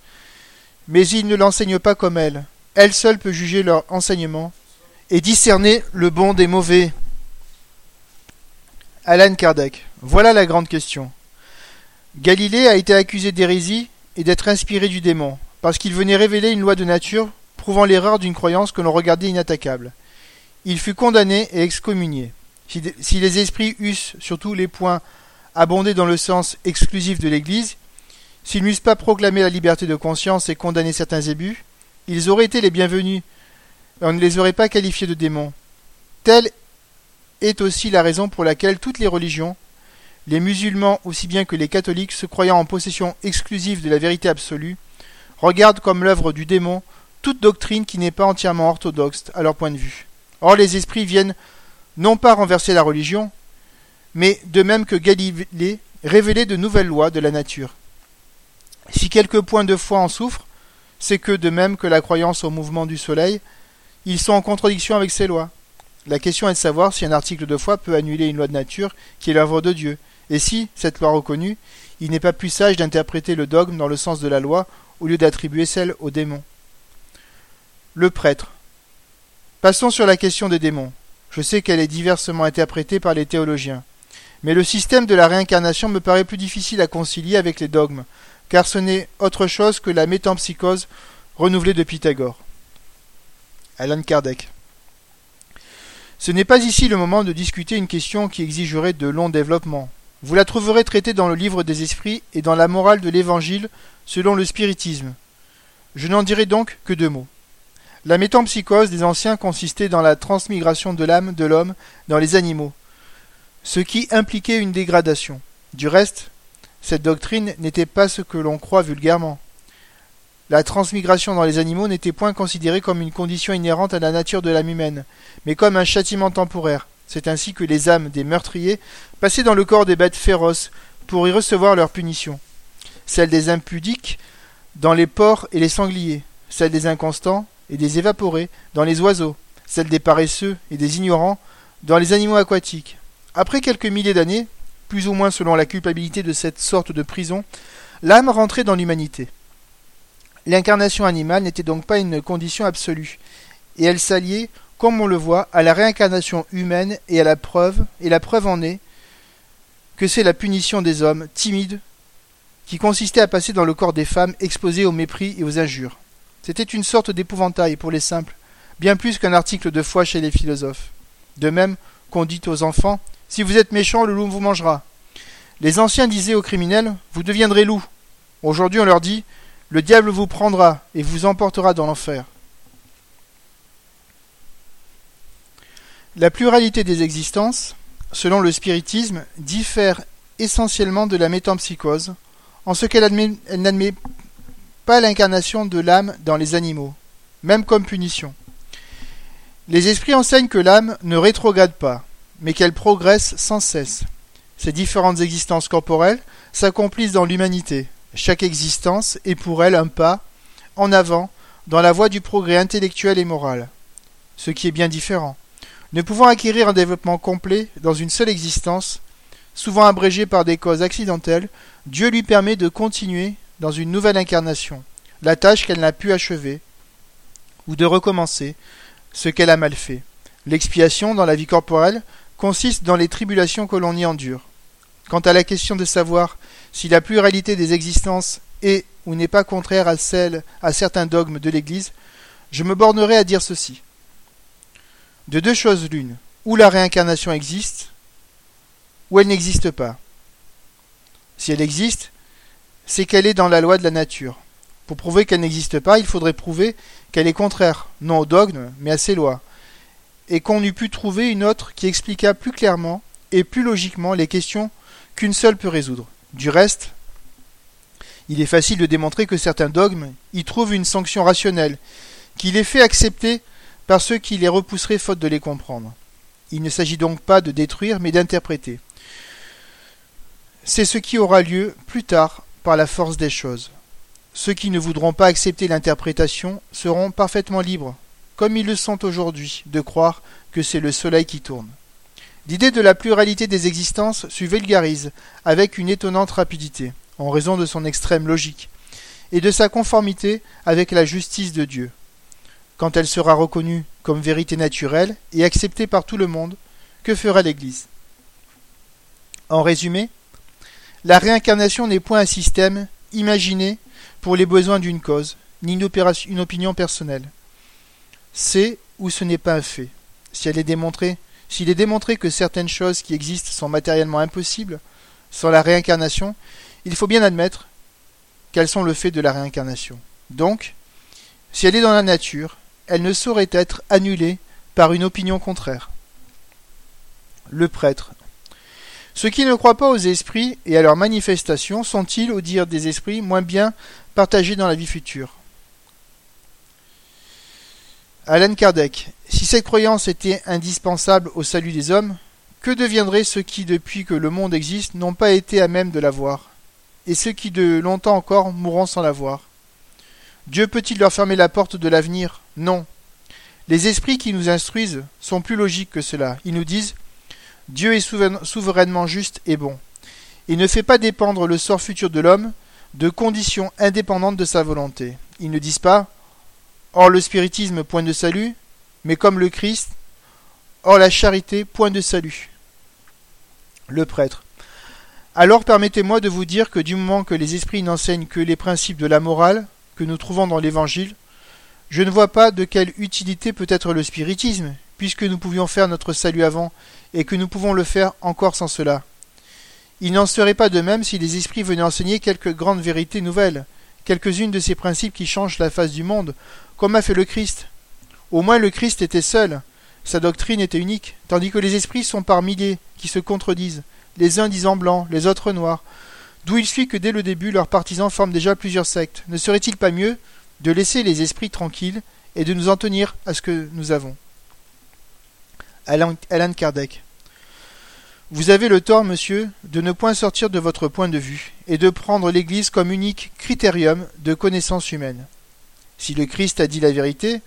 mais ils ne l'enseignent pas comme elle. Elle seule peut juger leur enseignement et discerner le bon des mauvais. Alan Kardec. Voilà la grande question. Galilée a été accusé d'hérésie et d'être inspiré du démon, parce qu'il venait révéler une loi de nature prouvant l'erreur d'une croyance que l'on regardait inattaquable. Il fut condamné et excommunié. Si, les esprits eussent, sur tous les points, abondé dans le sens exclusif de l'Église, s'ils n'eussent pas proclamé la liberté de conscience et condamné certains ébus, ils auraient été les bienvenus, on ne les aurait pas qualifiés de démons. Telle est aussi la raison pour laquelle toutes les religions, les musulmans aussi bien que les catholiques, se croyant en possession exclusive de la vérité absolue, regardent comme l'œuvre du démon toute doctrine qui n'est pas entièrement orthodoxe à leur point de vue. Or les esprits viennent non pas renverser la religion, mais de même que Galilée, révéler de nouvelles lois de la nature. Si quelques points de foi en souffrent, c'est que, de même que la croyance au mouvement du soleil, ils sont en contradiction avec ces lois. La question est de savoir si un article de foi peut annuler une loi de nature qui est l'œuvre de Dieu, et si, cette loi reconnue, il n'est pas plus sage d'interpréter le dogme dans le sens de la loi au lieu d'attribuer celle au démon. Le prêtre. Passons sur la question des démons. Je sais qu'elle est diversement interprétée par les théologiens. Mais le système de la réincarnation me paraît plus difficile à concilier avec les dogmes, car ce n'est autre chose que la métampsychose renouvelée de Pythagore. Alan Kardec. Ce n'est pas ici le moment de discuter une question qui exigerait de longs développements. Vous la trouverez traitée dans le livre des esprits et dans la morale de l'Évangile selon le spiritisme. Je n'en dirai donc que deux mots. La métampsychose des anciens consistait dans la transmigration de l'âme de l'homme dans les animaux, ce qui impliquait une dégradation. Du reste, cette doctrine n'était pas ce que l'on croit vulgairement. La transmigration dans les animaux n'était point considérée comme une condition inhérente à la nature de l'âme humaine, mais comme un châtiment temporaire. C'est ainsi que les âmes des meurtriers passaient dans le corps des bêtes féroces pour y recevoir leur punition. Celles des impudiques dans les porcs et les sangliers, celles des inconstants et des évaporés dans les oiseaux, celles des paresseux et des ignorants dans les animaux aquatiques. Après quelques milliers d'années, plus ou moins selon la culpabilité de cette sorte de prison, l'âme rentrait dans l'humanité. L'incarnation animale n'était donc pas une condition absolue, et elle s'alliait, comme on le voit, à la réincarnation humaine et à la preuve, et la preuve en est que c'est la punition des hommes timides qui consistait à passer dans le corps des femmes exposées au mépris et aux injures. C'était une sorte d'épouvantail pour les simples, bien plus qu'un article de foi chez les philosophes. De même qu'on dit aux enfants Si vous êtes méchant, le loup vous mangera. Les anciens disaient aux criminels Vous deviendrez loup. Aujourd'hui, on leur dit le diable vous prendra et vous emportera dans l'enfer. La pluralité des existences, selon le spiritisme, diffère essentiellement de la métampsychose, en ce qu'elle n'admet pas l'incarnation de l'âme dans les animaux, même comme punition. Les esprits enseignent que l'âme ne rétrograde pas, mais qu'elle progresse sans cesse. Ces différentes existences corporelles s'accomplissent dans l'humanité, chaque existence est pour elle un pas en avant dans la voie du progrès intellectuel et moral, ce qui est bien différent. Ne pouvant acquérir un développement complet dans une seule existence, souvent abrégé par des causes accidentelles, Dieu lui permet de continuer dans une nouvelle incarnation la tâche qu'elle n'a pu achever, ou de recommencer ce qu'elle a mal fait. L'expiation dans la vie corporelle consiste dans les tribulations que l'on y endure. Quant à la question de savoir si la pluralité des existences est ou n'est pas contraire à celle à certains dogmes de l'Église, je me bornerai à dire ceci. De deux choses l'une, ou la réincarnation existe, ou elle n'existe pas. Si elle existe, c'est qu'elle est dans la loi de la nature. Pour prouver qu'elle n'existe pas, il faudrait prouver qu'elle est contraire, non au dogme, mais à ses lois, et qu'on eût pu trouver une autre qui expliquât plus clairement et plus logiquement les questions qu'une seule peut résoudre. Du reste, il est facile de démontrer que certains dogmes y trouvent une sanction rationnelle, qui les fait accepter par ceux qui les repousseraient faute de les comprendre. Il ne s'agit donc pas de détruire, mais d'interpréter. C'est ce qui aura lieu plus tard la force des choses. Ceux qui ne voudront pas accepter l'interprétation seront parfaitement libres, comme ils le sont aujourd'hui, de croire que c'est le soleil qui tourne. L'idée de la pluralité des existences se vulgarise avec une étonnante rapidité, en raison de son extrême logique, et de sa conformité avec la justice de Dieu. Quand elle sera reconnue comme vérité naturelle et acceptée par tout le monde, que fera l'Église? En résumé, la réincarnation n'est point un système imaginé pour les besoins d'une cause, ni une, opinion personnelle. C'est ou ce n'est pas un fait. Si elle est démontrée s'il est démontré que certaines choses qui existent sont matériellement impossibles, sans la réincarnation, il faut bien admettre qu'elles sont le fait de la réincarnation. Donc, si elle est dans la nature, elle ne saurait être annulée par une opinion contraire. Le prêtre. Ceux qui ne croient pas aux esprits et à leurs manifestations sont-ils, au dire des esprits, moins bien partagés dans la vie future? Alan Kardec. Si cette croyance était indispensable au salut des hommes, que deviendraient ceux qui, depuis que le monde existe, n'ont pas été à même de la voir, et ceux qui de longtemps encore mourront sans la voir? Dieu peut-il leur fermer la porte de l'avenir? Non. Les esprits qui nous instruisent sont plus logiques que cela. Ils nous disent Dieu est souverainement juste et bon. Il ne fait pas dépendre le sort futur de l'homme de conditions indépendantes de sa volonté. Ils ne disent pas Or le spiritisme, point de salut, mais comme le Christ, or la charité, point de salut. Le prêtre. Alors permettez-moi de vous dire que du moment que les esprits n'enseignent que les principes de la morale que nous trouvons dans l'Évangile, je ne vois pas de quelle utilité peut être le spiritisme, puisque nous pouvions faire notre salut avant, et que nous pouvons le faire encore sans cela. Il n'en serait pas de même si les esprits venaient enseigner quelques grandes vérités nouvelles, quelques-unes de ces principes qui changent la face du monde, comme a fait le Christ. Au moins le Christ était seul, sa doctrine était unique, tandis que les esprits sont par milliers qui se contredisent, les uns disant blanc, les autres noirs, d'où il suit que dès le début leurs partisans forment déjà plusieurs sectes. Ne serait-il pas mieux de laisser les esprits tranquilles et de nous en tenir à ce que nous avons? Alan, Kardec. Vous avez le tort, monsieur, de ne point sortir de votre point de vue, et de prendre l'Église comme unique critérium de connaissance humaine. Si le Christ a dit la vérité,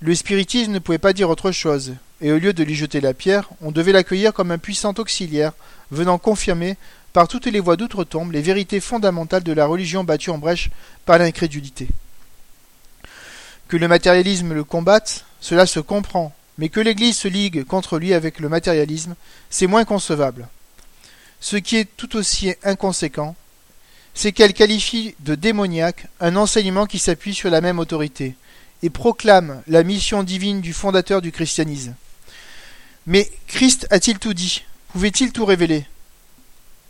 le spiritisme ne pouvait pas dire autre chose, et au lieu de lui jeter la pierre, on devait l'accueillir comme un puissant auxiliaire, venant confirmer, par toutes les voies d'outre-tombe, les vérités fondamentales de la religion battue en brèche par l'incrédulité. Que le matérialisme le combatte, cela se comprend, mais que l'Église se ligue contre lui avec le matérialisme, c'est moins concevable. Ce qui est tout aussi inconséquent, c'est qu'elle qualifie de démoniaque un enseignement qui s'appuie sur la même autorité, et proclame la mission divine du fondateur du christianisme. Mais Christ a-t-il tout dit? Pouvait-il tout révéler?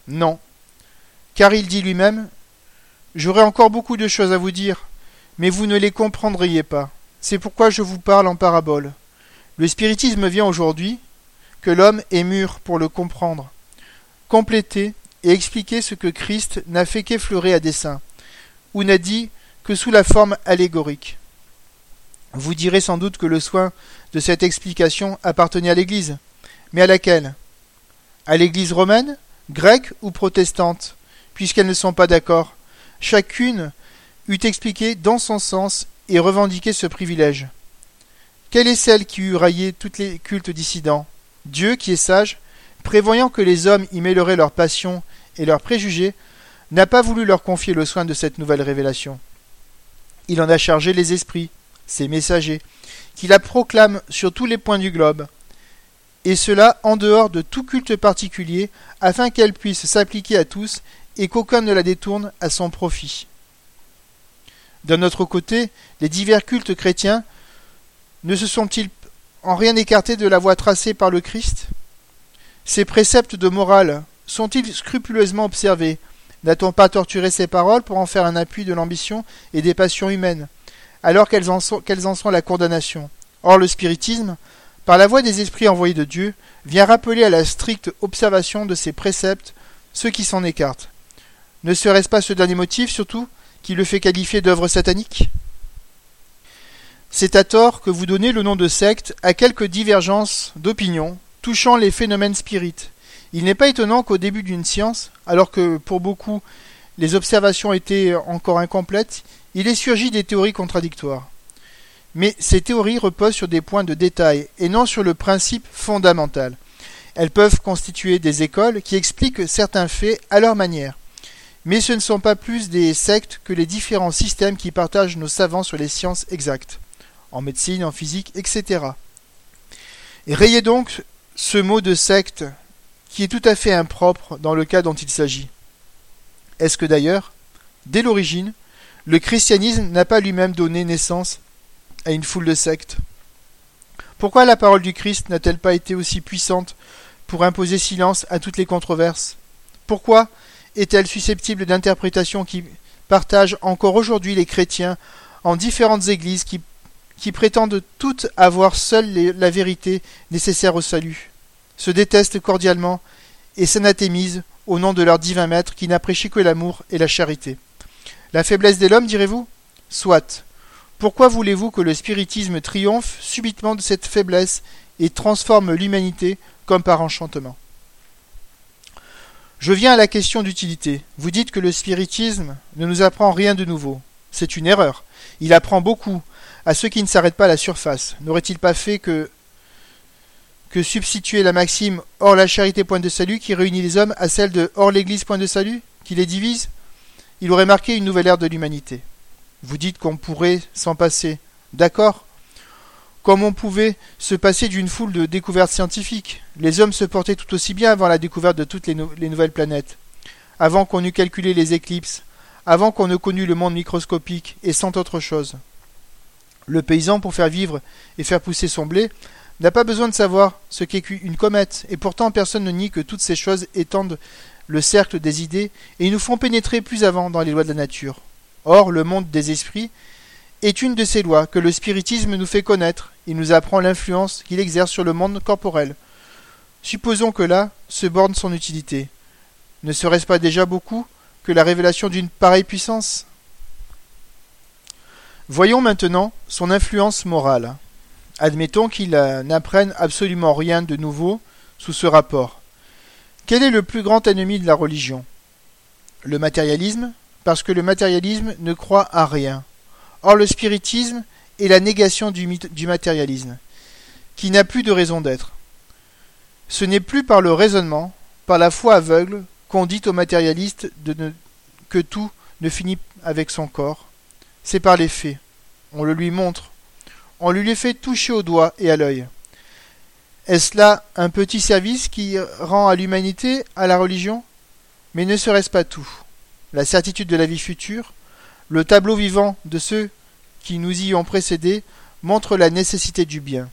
Non. Car il dit lui-même J'aurais encore beaucoup de choses à vous dire, mais vous ne les comprendriez pas. C'est pourquoi je vous parle en parabole. Le spiritisme vient aujourd'hui, que l'homme est mûr pour le comprendre, compléter et expliquer ce que Christ n'a fait qu'effleurer à dessein, ou n'a dit que sous la forme allégorique. Vous direz sans doute que le soin de cette explication appartenait à l'Église. Mais à laquelle? À l'Église romaine, grecque ou protestante Puisqu'elles ne sont pas d'accord. Chacune eût expliqué dans son sens et revendiqué ce privilège. Quelle est celle qui eût raillé tous les cultes dissidents? Dieu, qui est sage, prévoyant que les hommes y mêleraient leurs passions et leurs préjugés, n'a pas voulu leur confier le soin de cette nouvelle révélation. Il en a chargé les esprits, ses messagers, qui la proclament sur tous les points du globe, et cela en dehors de tout culte particulier, afin qu'elle puisse s'appliquer à tous et qu'aucun ne la détourne à son profit. D'un autre côté, les divers cultes chrétiens ne se sont-ils en rien écartés de la voie tracée par le Christ? Ces préceptes de morale sont-ils scrupuleusement observés? N'a-t-on pas torturé ces paroles pour en faire un appui de l'ambition et des passions humaines? Alors qu'elles en, sont, qu'elles en sont la condamnation? Or le spiritisme, par la voix des esprits envoyés de Dieu, vient rappeler à la stricte observation de ses préceptes ceux qui s'en écartent. Ne serait-ce pas ce dernier motif, surtout, qui le fait qualifier d'œuvre satanique? C'est à tort que vous donnez le nom de secte à quelques divergences d'opinion touchant les phénomènes spirites. Il n'est pas étonnant qu'au début d'une science, alors que pour beaucoup les observations étaient encore incomplètes, il est surgi des théories contradictoires. Mais ces théories reposent sur des points de détail et non sur le principe fondamental. Elles peuvent constituer des écoles qui expliquent certains faits à leur manière. Mais ce ne sont pas plus des sectes que les différents systèmes qui partagent nos savants sur les sciences exactes, en médecine, en physique, etc. Et rayez donc ce mot de secte qui est tout à fait impropre dans le cas dont il s'agit. Est-ce que d'ailleurs, dès l'origine, le christianisme n'a pas lui-même donné naissance à une foule de sectes? Pourquoi la parole du Christ n'a-t-elle pas été aussi puissante pour imposer silence à toutes les controverses? Pourquoi est-elle susceptible d'interprétations qui partagent encore aujourd'hui les chrétiens en différentes églises qui, qui prétendent toutes avoir seules la vérité nécessaire au salut, se détestent cordialement et s'anathémisent au nom de leur divin maître qui n'a prêché que l'amour et la charité la faiblesse de l'homme, direz-vous? Soit. Pourquoi voulez-vous que le spiritisme triomphe subitement de cette faiblesse et transforme l'humanité comme par enchantement? Je viens à la question d'utilité. Vous dites que le spiritisme ne nous apprend rien de nouveau. C'est une erreur. Il apprend beaucoup à ceux qui ne s'arrêtent pas à la surface. N'aurait-il pas fait que substituer la maxime hors la charité point de salut qui réunit les hommes à celle de hors l'église point de salut qui les divise? Il aurait marqué une nouvelle ère de l'humanité. Vous dites qu'on pourrait s'en passer. D'accord? Comme on pouvait se passer d'une foule de découvertes scientifiques. Les hommes se portaient tout aussi bien avant la découverte de toutes les, les nouvelles planètes, avant qu'on eût calculé les éclipses, avant qu'on ne connût le monde microscopique et cent autres choses. Le paysan, pour faire vivre et faire pousser son blé, n'a pas besoin de savoir ce qu'est une comète, et pourtant personne ne nie que toutes ces choses étendent le cercle des idées et nous font pénétrer plus avant dans les lois de la nature. Or, le monde des esprits est une de ces lois que le spiritisme nous fait connaître, il nous apprend l'influence qu'il exerce sur le monde corporel. Supposons que là se borne son utilité. Ne serait-ce pas déjà beaucoup que la révélation d'une pareille puissance? Voyons maintenant son influence morale. Admettons qu'il n'apprenne absolument rien de nouveau sous ce rapport. Quel est le plus grand ennemi de la religion? Le matérialisme, parce que le matérialisme ne croit à rien. Or le spiritisme est la négation du, du matérialisme, qui n'a plus de raison d'être. Ce n'est plus par le raisonnement, par la foi aveugle, qu'on dit aux matérialistes de ne, que tout ne finit avec son corps. C'est par les faits. On le lui montre, on lui les fait toucher au doigt et à l'œil. Est-ce là un petit service qui rend à l'humanité, à la religion? Mais ne serait-ce pas tout? La certitude de la vie future, le tableau vivant de ceux qui nous y ont précédés montre la nécessité du bien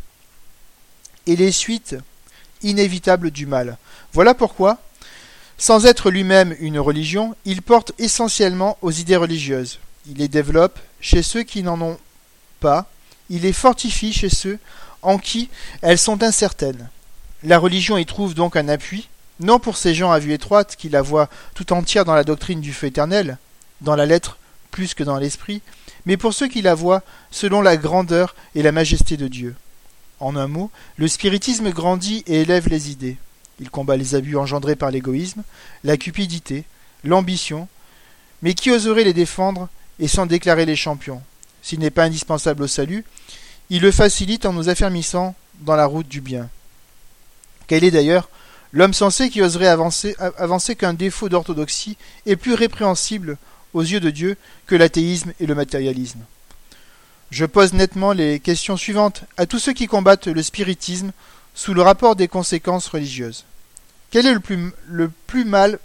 et les suites inévitables du mal. Voilà pourquoi, sans être lui-même une religion, il porte essentiellement aux idées religieuses. Il les développe chez ceux qui n'en ont pas, il les fortifie chez ceux en qui elles sont incertaines. La religion y trouve donc un appui, non pour ces gens à vue étroite qui la voient tout entière dans la doctrine du feu éternel, dans la lettre plus que dans l'esprit, mais pour ceux qui la voient selon la grandeur et la majesté de Dieu. En un mot, le spiritisme grandit et élève les idées. Il combat les abus engendrés par l'égoïsme, la cupidité, l'ambition, mais qui oserait les défendre et s'en déclarer les champions s'il n'est pas indispensable au salut, il le facilite en nous affermissant dans la route du bien. Quel est d'ailleurs l'homme sensé qui oserait avancer, avancer qu'un défaut d'orthodoxie est plus répréhensible aux yeux de Dieu que l'athéisme et le matérialisme? Je pose nettement les questions suivantes à tous ceux qui combattent le spiritisme sous le rapport des conséquences religieuses. Quel est le plus, le plus mal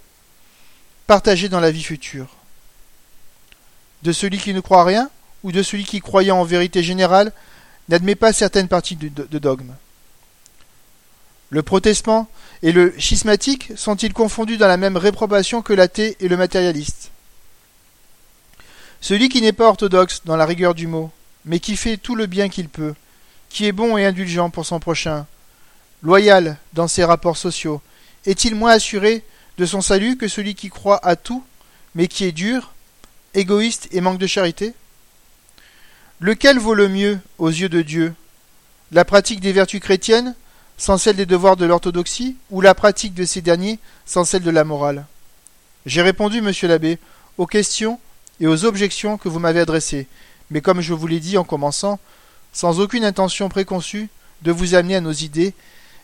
partagé dans la vie future? De celui qui ne croit rien ou de celui qui, croyant en vérité générale, n'admet pas certaines parties de, de, dogme. Le protestant et le schismatique sont-ils confondus dans la même réprobation que l'athée et le matérialiste? Celui qui n'est pas orthodoxe dans la rigueur du mot, mais qui fait tout le bien qu'il peut, qui est bon et indulgent pour son prochain, loyal dans ses rapports sociaux, est-il moins assuré de son salut que celui qui croit à tout, mais qui est dur, égoïste et manque de charité Lequel vaut le mieux aux yeux de Dieu? La pratique des vertus chrétiennes sans celle des devoirs de l'orthodoxie ou la pratique de ces derniers sans celle de la morale? J'ai répondu, monsieur l'abbé, aux questions et aux objections que vous m'avez adressées, mais comme je vous l'ai dit en commençant, sans aucune intention préconçue de vous amener à nos idées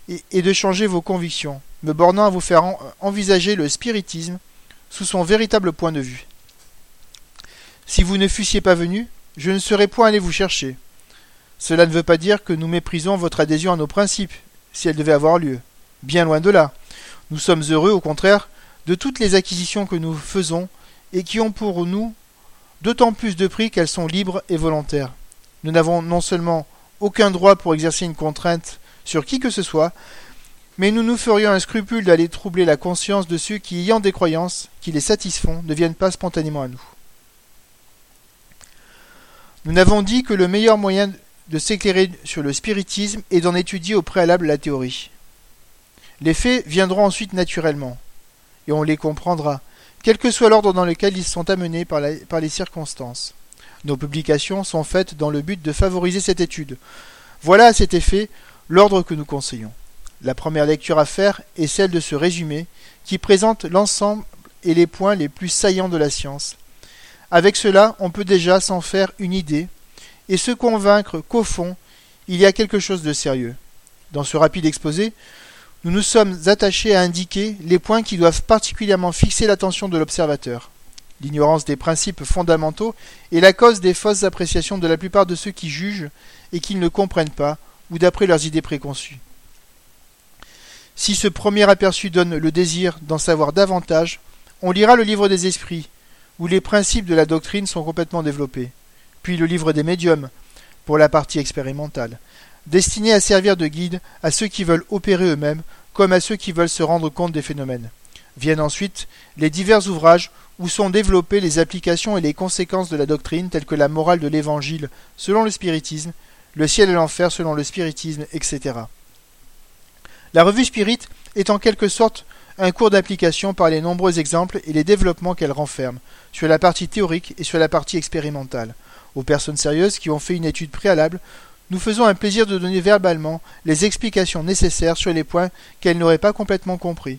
et, de changer vos convictions, me bornant à vous faire envisager le spiritisme sous son véritable point de vue. Si vous ne fussiez pas venu, je ne serais point allé vous chercher. Cela ne veut pas dire que nous méprisons votre adhésion à nos principes, si elle devait avoir lieu. Bien loin de là. Nous sommes heureux, au contraire, de toutes les acquisitions que nous faisons et qui ont pour nous d'autant plus de prix qu'elles sont libres et volontaires. Nous n'avons non seulement aucun droit pour exercer une contrainte sur qui que ce soit, mais nous nous ferions un scrupule d'aller troubler la conscience de ceux qui, ayant des croyances qui les satisfont, ne viennent pas spontanément à nous. Nous n'avons dit que le meilleur moyen de s'éclairer sur le spiritisme est d'en étudier au préalable la théorie. Les faits viendront ensuite naturellement, et on les comprendra, quel que soit l'ordre dans lequel ils sont amenés par, par les circonstances. Nos publications sont faites dans le but de favoriser cette étude. Voilà à cet effet l'ordre que nous conseillons. La première lecture à faire est celle de ce résumé qui présente l'ensemble et les points les plus saillants de la science, avec cela, on peut déjà s'en faire une idée et se convaincre qu'au fond, il y a quelque chose de sérieux. Dans ce rapide exposé, nous nous sommes attachés à indiquer les points qui doivent particulièrement fixer l'attention de l'observateur. L'ignorance des principes fondamentaux est la cause des fausses appréciations de la plupart de ceux qui jugent et qu'ils ne comprennent pas, ou d'après leurs idées préconçues. Si ce premier aperçu donne le désir d'en savoir davantage, on lira le livre des esprits, où les principes de la doctrine sont complètement développés, puis le livre des médiums, pour la partie expérimentale, destiné à servir de guide à ceux qui veulent opérer eux-mêmes comme à ceux qui veulent se rendre compte des phénomènes. Viennent ensuite les divers ouvrages où sont développées les applications et les conséquences de la doctrine telles que la morale de l'Évangile selon le spiritisme, le ciel et l'enfer selon le spiritisme, etc. La revue Spirit est en quelque sorte un cours d'application par les nombreux exemples et les développements qu'elle renferme, sur la partie théorique et sur la partie expérimentale. Aux personnes sérieuses qui ont fait une étude préalable, nous faisons un plaisir de donner verbalement les explications nécessaires sur les points qu'elles n'auraient pas complètement compris,